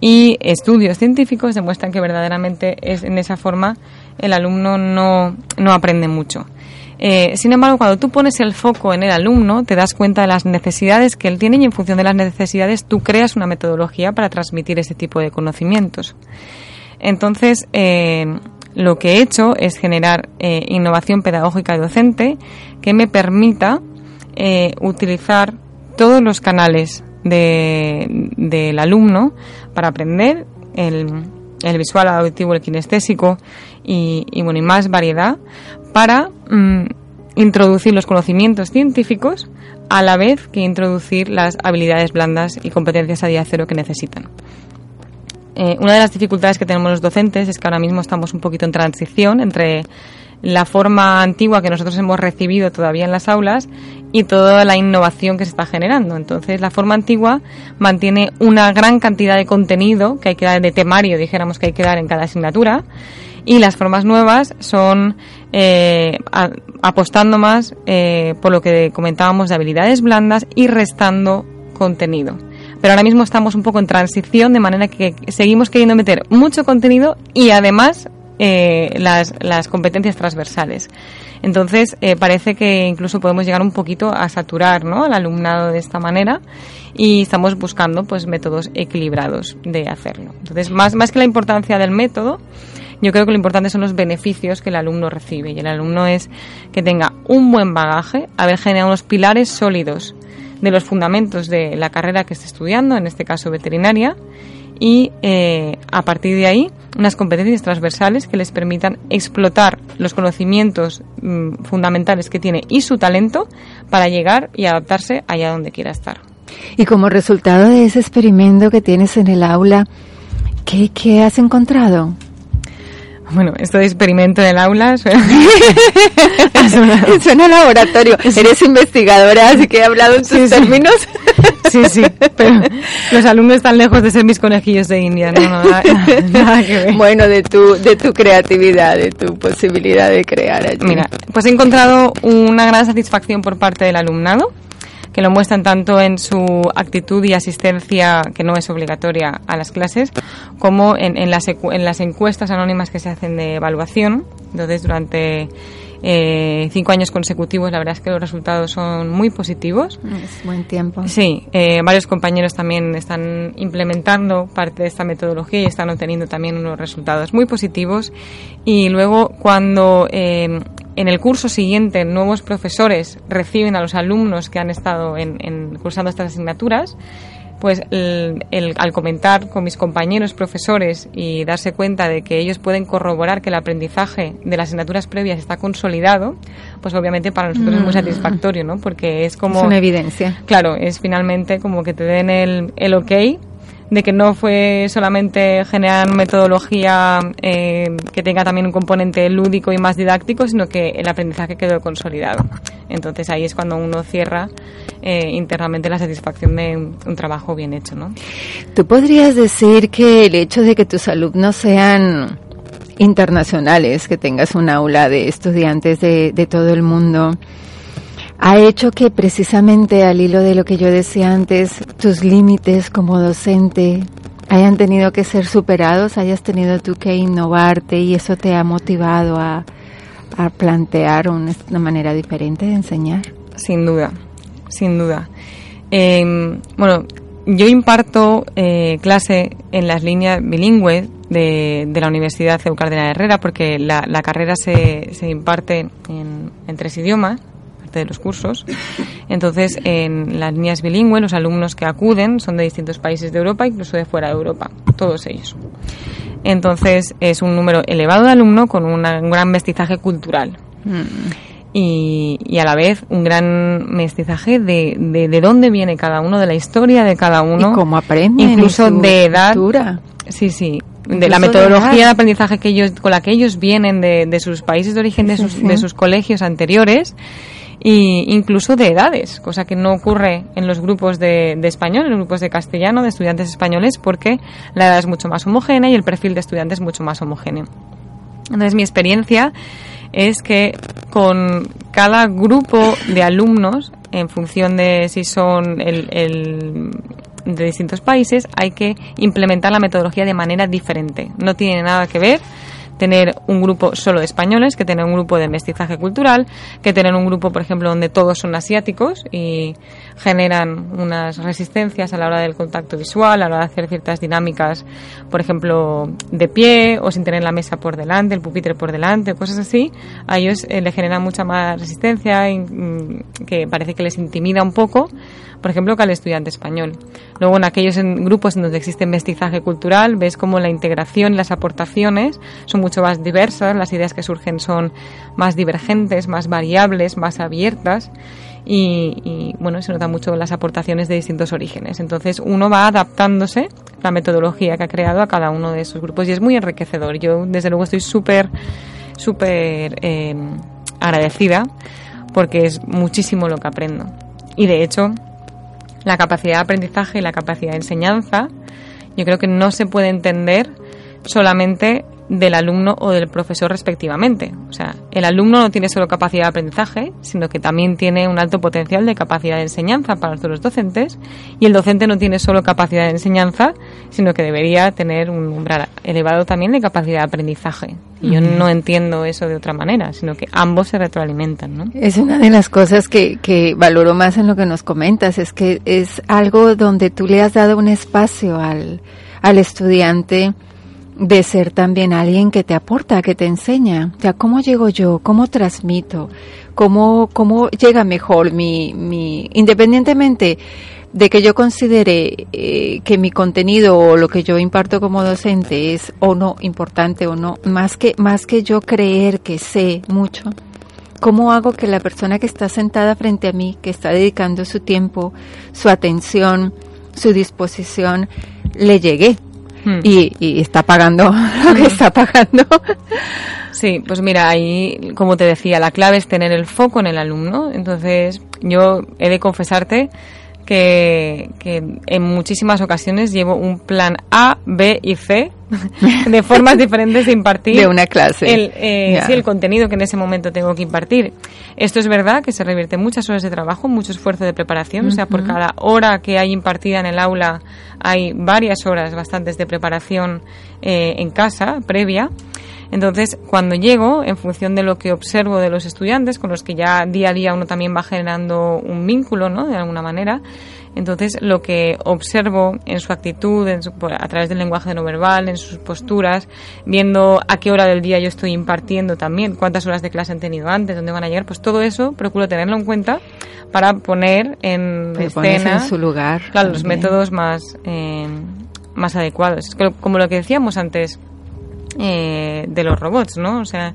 [SPEAKER 9] Y estudios científicos demuestran que verdaderamente es en esa forma el alumno no, no aprende mucho. Eh, sin embargo, cuando tú pones el foco en el alumno, te das cuenta de las necesidades que él tiene y en función de las necesidades tú creas una metodología para transmitir ese tipo de conocimientos. Entonces, eh, lo que he hecho es generar eh, innovación pedagógica y docente que me permita eh, utilizar todos los canales de- del alumno para aprender el, visual, el auditivo, el kinestésico y, y, bueno, y más variedad para mm, introducir los conocimientos científicos a la vez que introducir las habilidades blandas y competencias a día cero que necesitan. Eh, una de las dificultades que tenemos los docentes es que ahora mismo estamos un poquito en transición entre la forma antigua que nosotros hemos recibido todavía en las aulas y toda la innovación que se está generando. Entonces, la forma antigua mantiene una gran cantidad de contenido que hay que dar, de temario, dijéramos que hay que dar en cada asignatura, y las formas nuevas son eh, apostando más eh, por lo que comentábamos de habilidades blandas y restando contenido. Pero ahora mismo estamos un poco en transición, de manera que seguimos queriendo meter mucho contenido y además eh, las, competencias transversales. Entonces, eh, parece que incluso podemos llegar un poquito a saturar ¿no? al alumnado de esta manera y estamos buscando pues métodos equilibrados de hacerlo. Entonces, más, más que la importancia del método, yo creo que lo importante son los beneficios que el alumno recibe. Y el alumno es que tenga un buen bagaje, haber generado unos pilares sólidos de los fundamentos de la carrera que esté estudiando, en este caso veterinaria, y eh, a partir de ahí unas competencias transversales que les permitan explotar los conocimientos mm, fundamentales que tiene y su talento para llegar y adaptarse allá donde quiera estar.
[SPEAKER 1] Y como resultado de ese experimento que tienes en el aula, ¿qué, qué has encontrado?
[SPEAKER 9] Bueno, esto de experimento en el aula suena,
[SPEAKER 1] Suena laboratorio. Eres investigadora, así que he hablado en tus
[SPEAKER 9] Sí, sí.
[SPEAKER 1] términos.
[SPEAKER 9] Sí, sí, pero los alumnos están lejos de ser mis conejillos de India, no, no, nada, nada que ver.
[SPEAKER 1] Bueno, de tu, de tu creatividad, de tu posibilidad de crear allí.
[SPEAKER 9] Mira, pues he encontrado una gran satisfacción por parte del alumnado, que lo muestran tanto en su actitud y asistencia, que no es obligatoria a las clases, como en, en las, en las encuestas anónimas que se hacen de evaluación. Entonces, durante eh, cinco años consecutivos, la verdad es que los resultados son muy positivos.
[SPEAKER 1] Es buen tiempo.
[SPEAKER 9] Sí, eh, varios compañeros también están implementando parte de esta metodología y están obteniendo también unos resultados muy positivos. Y luego, cuando eh, en el curso siguiente nuevos profesores reciben a los alumnos que han estado en, en cursando estas asignaturas, pues el- el- al comentar con mis compañeros profesores y darse cuenta de que ellos pueden corroborar que el aprendizaje de las asignaturas previas está consolidado, pues obviamente para nosotros es muy
[SPEAKER 1] Mm.
[SPEAKER 9] satisfactorio, ¿no? Porque es como
[SPEAKER 1] Es una evidencia.
[SPEAKER 9] Claro, es finalmente como que te den el, el ok de que no fue solamente generar metodología eh, que tenga también un componente lúdico y más didáctico, sino que el aprendizaje quedó consolidado. Entonces ahí es cuando uno cierra eh, internamente la satisfacción de un, trabajo bien hecho, ¿no?
[SPEAKER 1] ¿Tú podrías decir que el hecho de que tus alumnos sean internacionales, que tengas un aula de estudiantes de, de todo el mundo, ha hecho que precisamente al hilo de lo que yo decía antes, tus límites como docente hayan tenido que ser superados, hayas tenido tú que innovarte y eso te ha motivado a, a plantear una, manera diferente de enseñar.
[SPEAKER 9] Sin duda, sin duda. Eh, bueno, yo imparto eh, clase en las líneas bilingües de, de la Universidad CEU Cardenal Herrera porque la, la carrera se, se imparte en, en tres idiomas parte de los cursos. Entonces, en las líneas bilingües, los alumnos que acuden son de distintos países de Europa, incluso de fuera de Europa, todos ellos. Entonces, es un número elevado de alumnos con una- un gran mestizaje cultural y, y a la vez un gran mestizaje de, de, de dónde viene cada uno, de la historia de cada uno.
[SPEAKER 1] Y cómo aprenden,
[SPEAKER 9] Incluso
[SPEAKER 1] y
[SPEAKER 9] de edad.
[SPEAKER 1] cultura.
[SPEAKER 9] Sí, sí. De la metodología de, aprendizaje que ellos, con la que ellos vienen de, de sus países de origen, de sus,
[SPEAKER 1] sí.
[SPEAKER 9] de sus colegios anteriores, y incluso de edades, cosa que no ocurre en los grupos de, de español, en los grupos de castellano, de estudiantes españoles, porque la edad es mucho más homogénea y el perfil de estudiante es mucho más homogéneo. Entonces, mi experiencia es que con cada grupo de alumnos, en función de si son el, el- de distintos países, hay que implementar la metodología de manera diferente. No tiene nada que ver tener un grupo solo de españoles, que tener un grupo de mestizaje cultural, que tener un grupo, por ejemplo, donde todos son asiáticos y generan unas resistencias a la hora del contacto visual, a la hora de hacer ciertas dinámicas, por ejemplo, de pie o sin tener la mesa por delante, el pupitre por delante, cosas así, a ellos eh, le generan mucha más resistencia, mm, que parece que les intimida un poco, por ejemplo, que al estudiante español. Luego, en aquellos grupos en donde existe mestizaje cultural, ves como la integración las aportaciones son mucho más diversas, las ideas que surgen son más divergentes, más variables, más abiertas. Y, y, bueno, se nota mucho las aportaciones de distintos orígenes. Entonces uno va adaptándose la metodología que ha creado a cada uno de esos grupos y es muy enriquecedor. Yo desde luego estoy súper, súper eh, agradecida porque es muchísimo lo que aprendo. Y de hecho, la capacidad de aprendizaje y la capacidad de enseñanza, yo creo que no se puede entender solamente del alumno o del profesor respectivamente. O sea, el alumno no tiene solo capacidad de aprendizaje, sino que también tiene un alto potencial de capacidad de enseñanza para los docentes, y el docente no tiene solo capacidad de enseñanza, sino que debería tener un umbral elevado también de capacidad de aprendizaje. Y yo no entiendo eso de otra manera, sino que ambos se retroalimentan, ¿no?
[SPEAKER 1] Es una de las cosas que, que valoro más en lo que nos comentas, es que es algo donde tú le has dado un espacio al, al estudiante de ser también alguien que te aporta, que te enseña. O sea, ¿cómo llego yo? ¿Cómo transmito? ¿Cómo, cómo llega mejor mi, mi, independientemente de que yo considere eh, que mi contenido o lo que yo imparto como docente es o no importante o no, más que, más que yo creer que sé mucho, ¿Cómo hago que la persona que está sentada frente a mí, que está dedicando su tiempo, su atención, su disposición, le llegue?
[SPEAKER 9] Hmm.
[SPEAKER 1] Y, y está pagando lo que está pagando.
[SPEAKER 9] Sí, pues mira, ahí, como te decía, la clave es tener el foco en el alumno. Entonces, yo he de confesarte que, que en muchísimas ocasiones llevo un plan A, B y C de formas diferentes de impartir
[SPEAKER 1] De una clase.
[SPEAKER 9] el, eh, sí, el contenido que en ese momento tengo que impartir. Esto es verdad que se revierte muchas horas de trabajo, mucho esfuerzo de preparación, o sea, por cada hora que hay impartida en el aula hay varias horas bastantes de preparación eh, en casa previa. Entonces, cuando llego, en función de lo que observo de los estudiantes, con los que ya día a día uno también va generando un vínculo, ¿no? De alguna manera, entonces lo que observo en su actitud, en su- a través del lenguaje no verbal, en sus posturas, viendo a qué hora del día yo estoy impartiendo también, cuántas horas de clase han tenido antes, dónde van a llegar, pues todo eso procuro tenerlo en cuenta para poner en
[SPEAKER 1] Te
[SPEAKER 9] escena
[SPEAKER 1] en su lugar.
[SPEAKER 9] claro, los métodos más, eh, más adecuados. Es que, como lo que decíamos antes eh, de los robots, ¿no? O sea,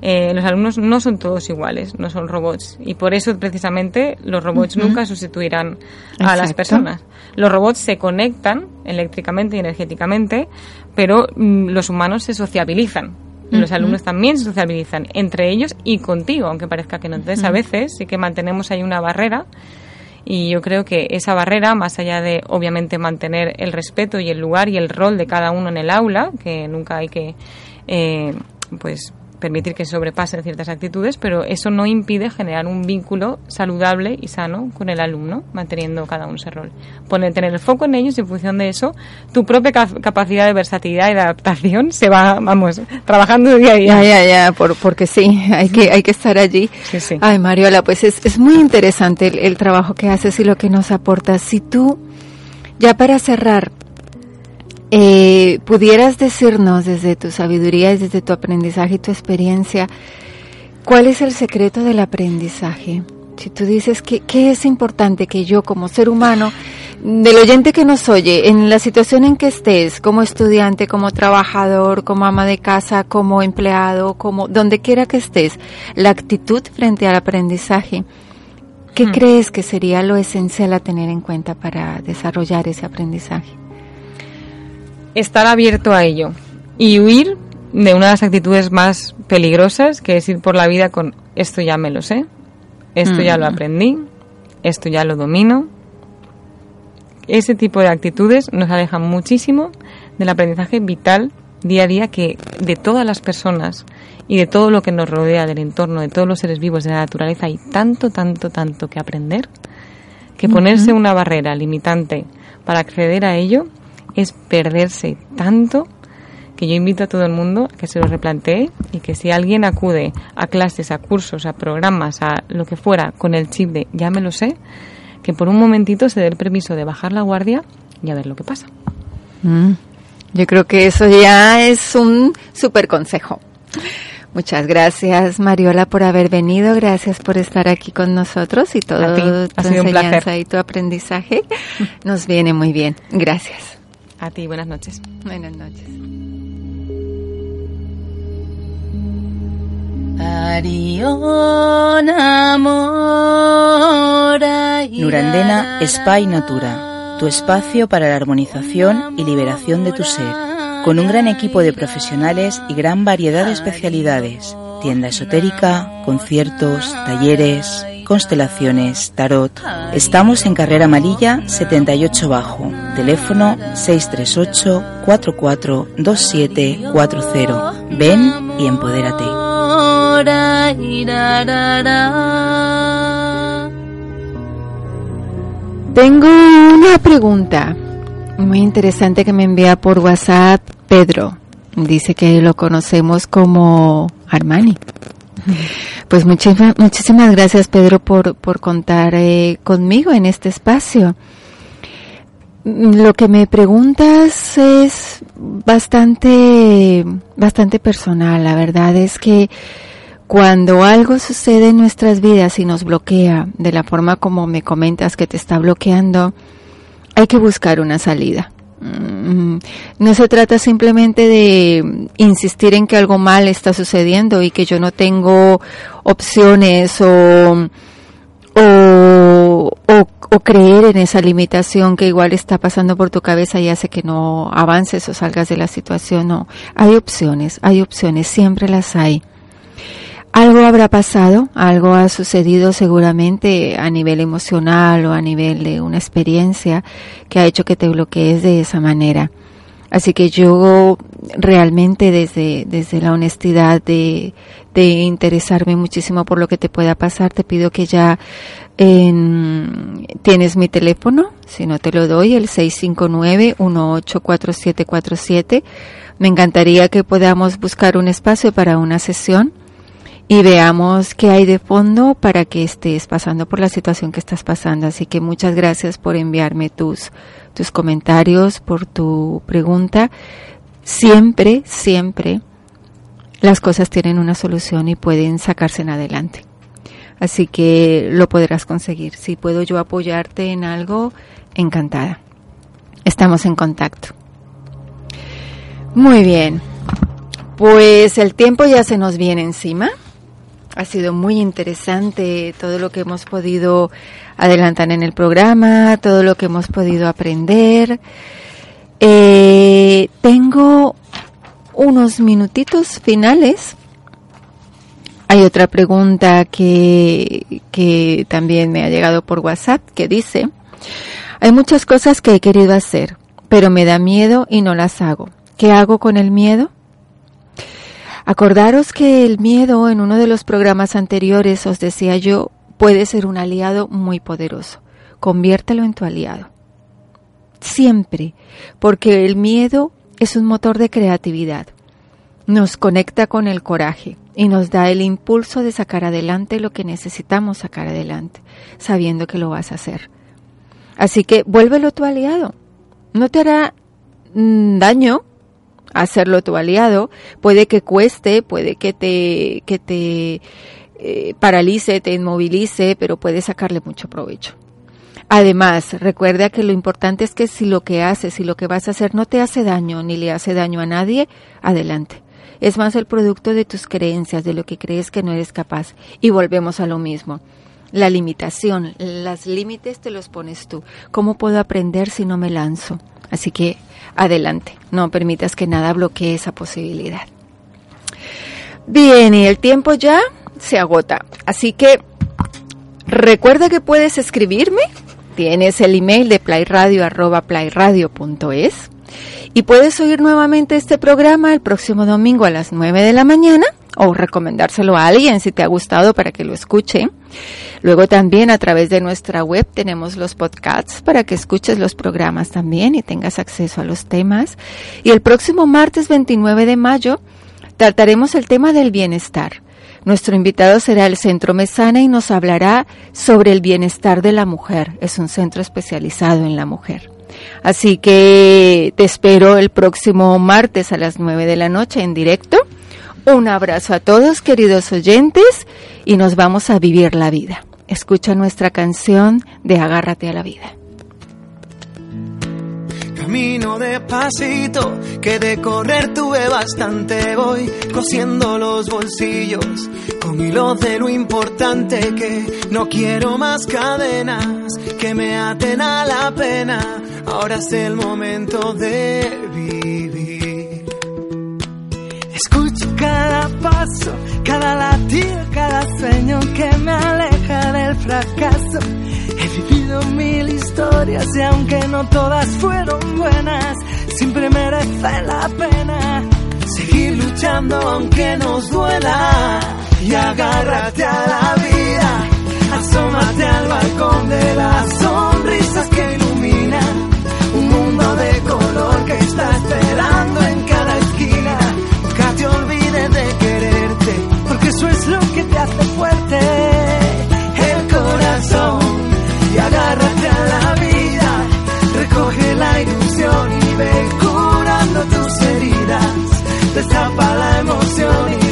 [SPEAKER 9] eh, los alumnos no son todos iguales, no son robots. Y por eso, precisamente, los robots nunca sustituirán a las personas. Los robots se conectan eléctricamente y energéticamente, pero mm, los humanos se sociabilizan. Los alumnos también se sociabilizan entre ellos y contigo, aunque parezca que no. Entonces, a
[SPEAKER 1] Ujú.
[SPEAKER 9] veces sí que mantenemos ahí una barrera y yo creo que esa barrera, más allá de obviamente mantener el respeto y el lugar y el rol de cada uno en el aula, que nunca hay que eh, pues permitir que se sobrepasen ciertas actitudes, pero eso no impide generar un vínculo saludable y sano con el alumno, manteniendo cada uno ese rol. Poner, tener el foco en ellos y en función de eso, tu propia capacidad de versatilidad y de adaptación se va, vamos, trabajando día a día.
[SPEAKER 1] Ya, ya, ya, por, porque sí, hay que, hay que estar allí.
[SPEAKER 9] Sí, sí.
[SPEAKER 1] Ay, Mariola, pues es, es muy interesante el, el trabajo que haces y lo que nos aportas. Si tú, ya para cerrar, eh, pudieras decirnos desde tu sabiduría y desde tu aprendizaje y tu experiencia, ¿cuál es el secreto del aprendizaje? Si tú dices que es importante que yo como ser humano, del oyente que nos oye, en la situación en que estés, como estudiante, como trabajador, como ama de casa, como empleado, como donde quiera que estés, la actitud frente al aprendizaje, ¿qué
[SPEAKER 9] Hmm.
[SPEAKER 1] crees que sería lo esencial a tener en cuenta para desarrollar ese aprendizaje?
[SPEAKER 9] Estar abierto a ello y huir de una de las actitudes más peligrosas que es ir por la vida con esto ya me lo sé, esto ya lo
[SPEAKER 1] Mm.
[SPEAKER 9] aprendí, esto ya lo domino. Ese tipo de actitudes nos alejan muchísimo del aprendizaje vital día a día que de todas las personas y de todo lo que nos rodea, del entorno, de todos los seres vivos, de la naturaleza, hay tanto, tanto, tanto que aprender que ponerse una barrera limitante para acceder a ello es perderse tanto que yo invito a todo el mundo a que se lo replantee y que si alguien acude a clases, a cursos, a programas, a lo que fuera con el chip de ya me lo sé, que por un momentito se dé el permiso de bajar la guardia y a ver lo que pasa.
[SPEAKER 1] Mm, Yo creo que eso ya es un super consejo. Muchas gracias, Mariola, por haber venido. Gracias por estar aquí con nosotros y todo tu enseñanza y tu aprendizaje nos viene muy bien. Gracias.
[SPEAKER 9] A ti, buenas noches.
[SPEAKER 1] Buenas noches.
[SPEAKER 7] Nurandena Spa y Natura, tu espacio para la armonización y liberación de tu ser, con un gran equipo de profesionales y gran variedad de especialidades, tienda esotérica, conciertos, talleres, constelaciones, tarot. Estamos en Carrera Amarilla 78 Bajo, teléfono 638 44 2740. Ven y empodérate.
[SPEAKER 1] Tengo una pregunta muy interesante que me envía por WhatsApp Pedro. Dice que lo conocemos como Armani. Pues muchísimas, muchísimas gracias Pedro por, por contar eh, conmigo en este espacio. Lo que me preguntas es bastante, bastante personal. La verdad es que cuando algo sucede en nuestras vidas y nos bloquea de la forma como me comentas que te está bloqueando, hay que buscar una salida. Mm, No se trata simplemente de insistir en que algo mal está sucediendo y que yo no tengo opciones o, o, o- o creer en esa limitación que igual está pasando por tu cabeza y hace que no avances o salgas de la situación. No, hay opciones, hay opciones, siempre las hay. Algo habrá pasado, algo ha sucedido seguramente a nivel emocional o a nivel de una experiencia que ha hecho que te bloquees de esa manera. Así que yo realmente desde, desde la honestidad de, de interesarme muchísimo por lo que te pueda pasar, te pido que ya en- tienes mi teléfono, si no te lo doy, el 659-184747. Me encantaría que podamos buscar un espacio para una sesión y veamos qué hay de fondo para que estés pasando por la situación que estás pasando. Así que muchas gracias por enviarme tus, tus comentarios, por tu pregunta. Siempre, siempre las cosas tienen una solución y pueden sacarse en adelante. Así que lo podrás conseguir. Si puedo yo apoyarte en algo, encantada. Estamos en contacto. Muy bien. Pues el tiempo ya se nos viene encima. Ha sido muy interesante todo lo que hemos podido adelantar en el programa, todo lo que hemos podido aprender. Eh, tengo unos minutitos finales. Hay otra pregunta que, que también me ha llegado por WhatsApp que dice, hay muchas cosas que he querido hacer, pero me da miedo y no las hago. ¿Qué hago con el miedo? Acordaros que el miedo en uno de los programas anteriores, os decía yo, puede ser un aliado muy poderoso. Conviértelo en tu aliado. Siempre, porque el miedo es un motor de creatividad. Nos conecta con el coraje y nos da el impulso de sacar adelante lo que necesitamos sacar adelante, sabiendo que lo vas a hacer. Así que vuélvelo tu aliado. No te hará mm, daño hacerlo tu aliado. Puede que cueste, puede que te, que te eh, paralice, te inmovilice, pero puedes sacarle mucho provecho. Además, recuerda que lo importante es que si lo que haces y lo que vas a hacer no te hace daño ni le hace daño a nadie, adelante. Es más el producto de tus creencias, de lo que crees que no eres capaz. Y volvemos a lo mismo. La limitación, las límites te los pones tú. ¿Cómo puedo aprender si no me lanzo? Así que adelante, no permitas que nada bloquee esa posibilidad. Bien, y el tiempo ya se agota. Así que recuerda que puedes escribirme Tienes el email de playradio arroba playradio.es y puedes oír nuevamente este programa el próximo domingo a las 9 de la mañana o recomendárselo a alguien si te ha gustado para que lo escuche. Luego también a través de nuestra web tenemos los podcasts para que escuches los programas también y tengas acceso a los temas. Y el próximo martes 29 de mayo trataremos el tema del bienestar. Nuestro invitado será el Centro Mesana y nos hablará sobre el bienestar de la mujer. Es un centro especializado en la mujer. Así que te espero el próximo martes a las 9 de la noche en directo. Un abrazo a todos, queridos oyentes, y nos vamos a vivir la vida. Escucha nuestra canción de Agárrate a la vida.
[SPEAKER 10] Camino despacito, que de correr tuve bastante. Voy cosiendo los bolsillos con hilos de lo importante que no quiero más cadenas que me aten a la pena. Ahora es el momento de vivir. Escucho cada paso, cada latido, cada sueño que me aleja del fracaso. He vivido mil historias y aunque no todas fueron buenas, siempre merece la pena seguir luchando aunque nos duela. Y agárrate a la vida, asómate al balcón de las sonrisas que iluminan un mundo de color que está esperando te hace fuerte. El corazón y agárrate a la vida. Recoge la ilusión y ve curando tus heridas. Destapa la emoción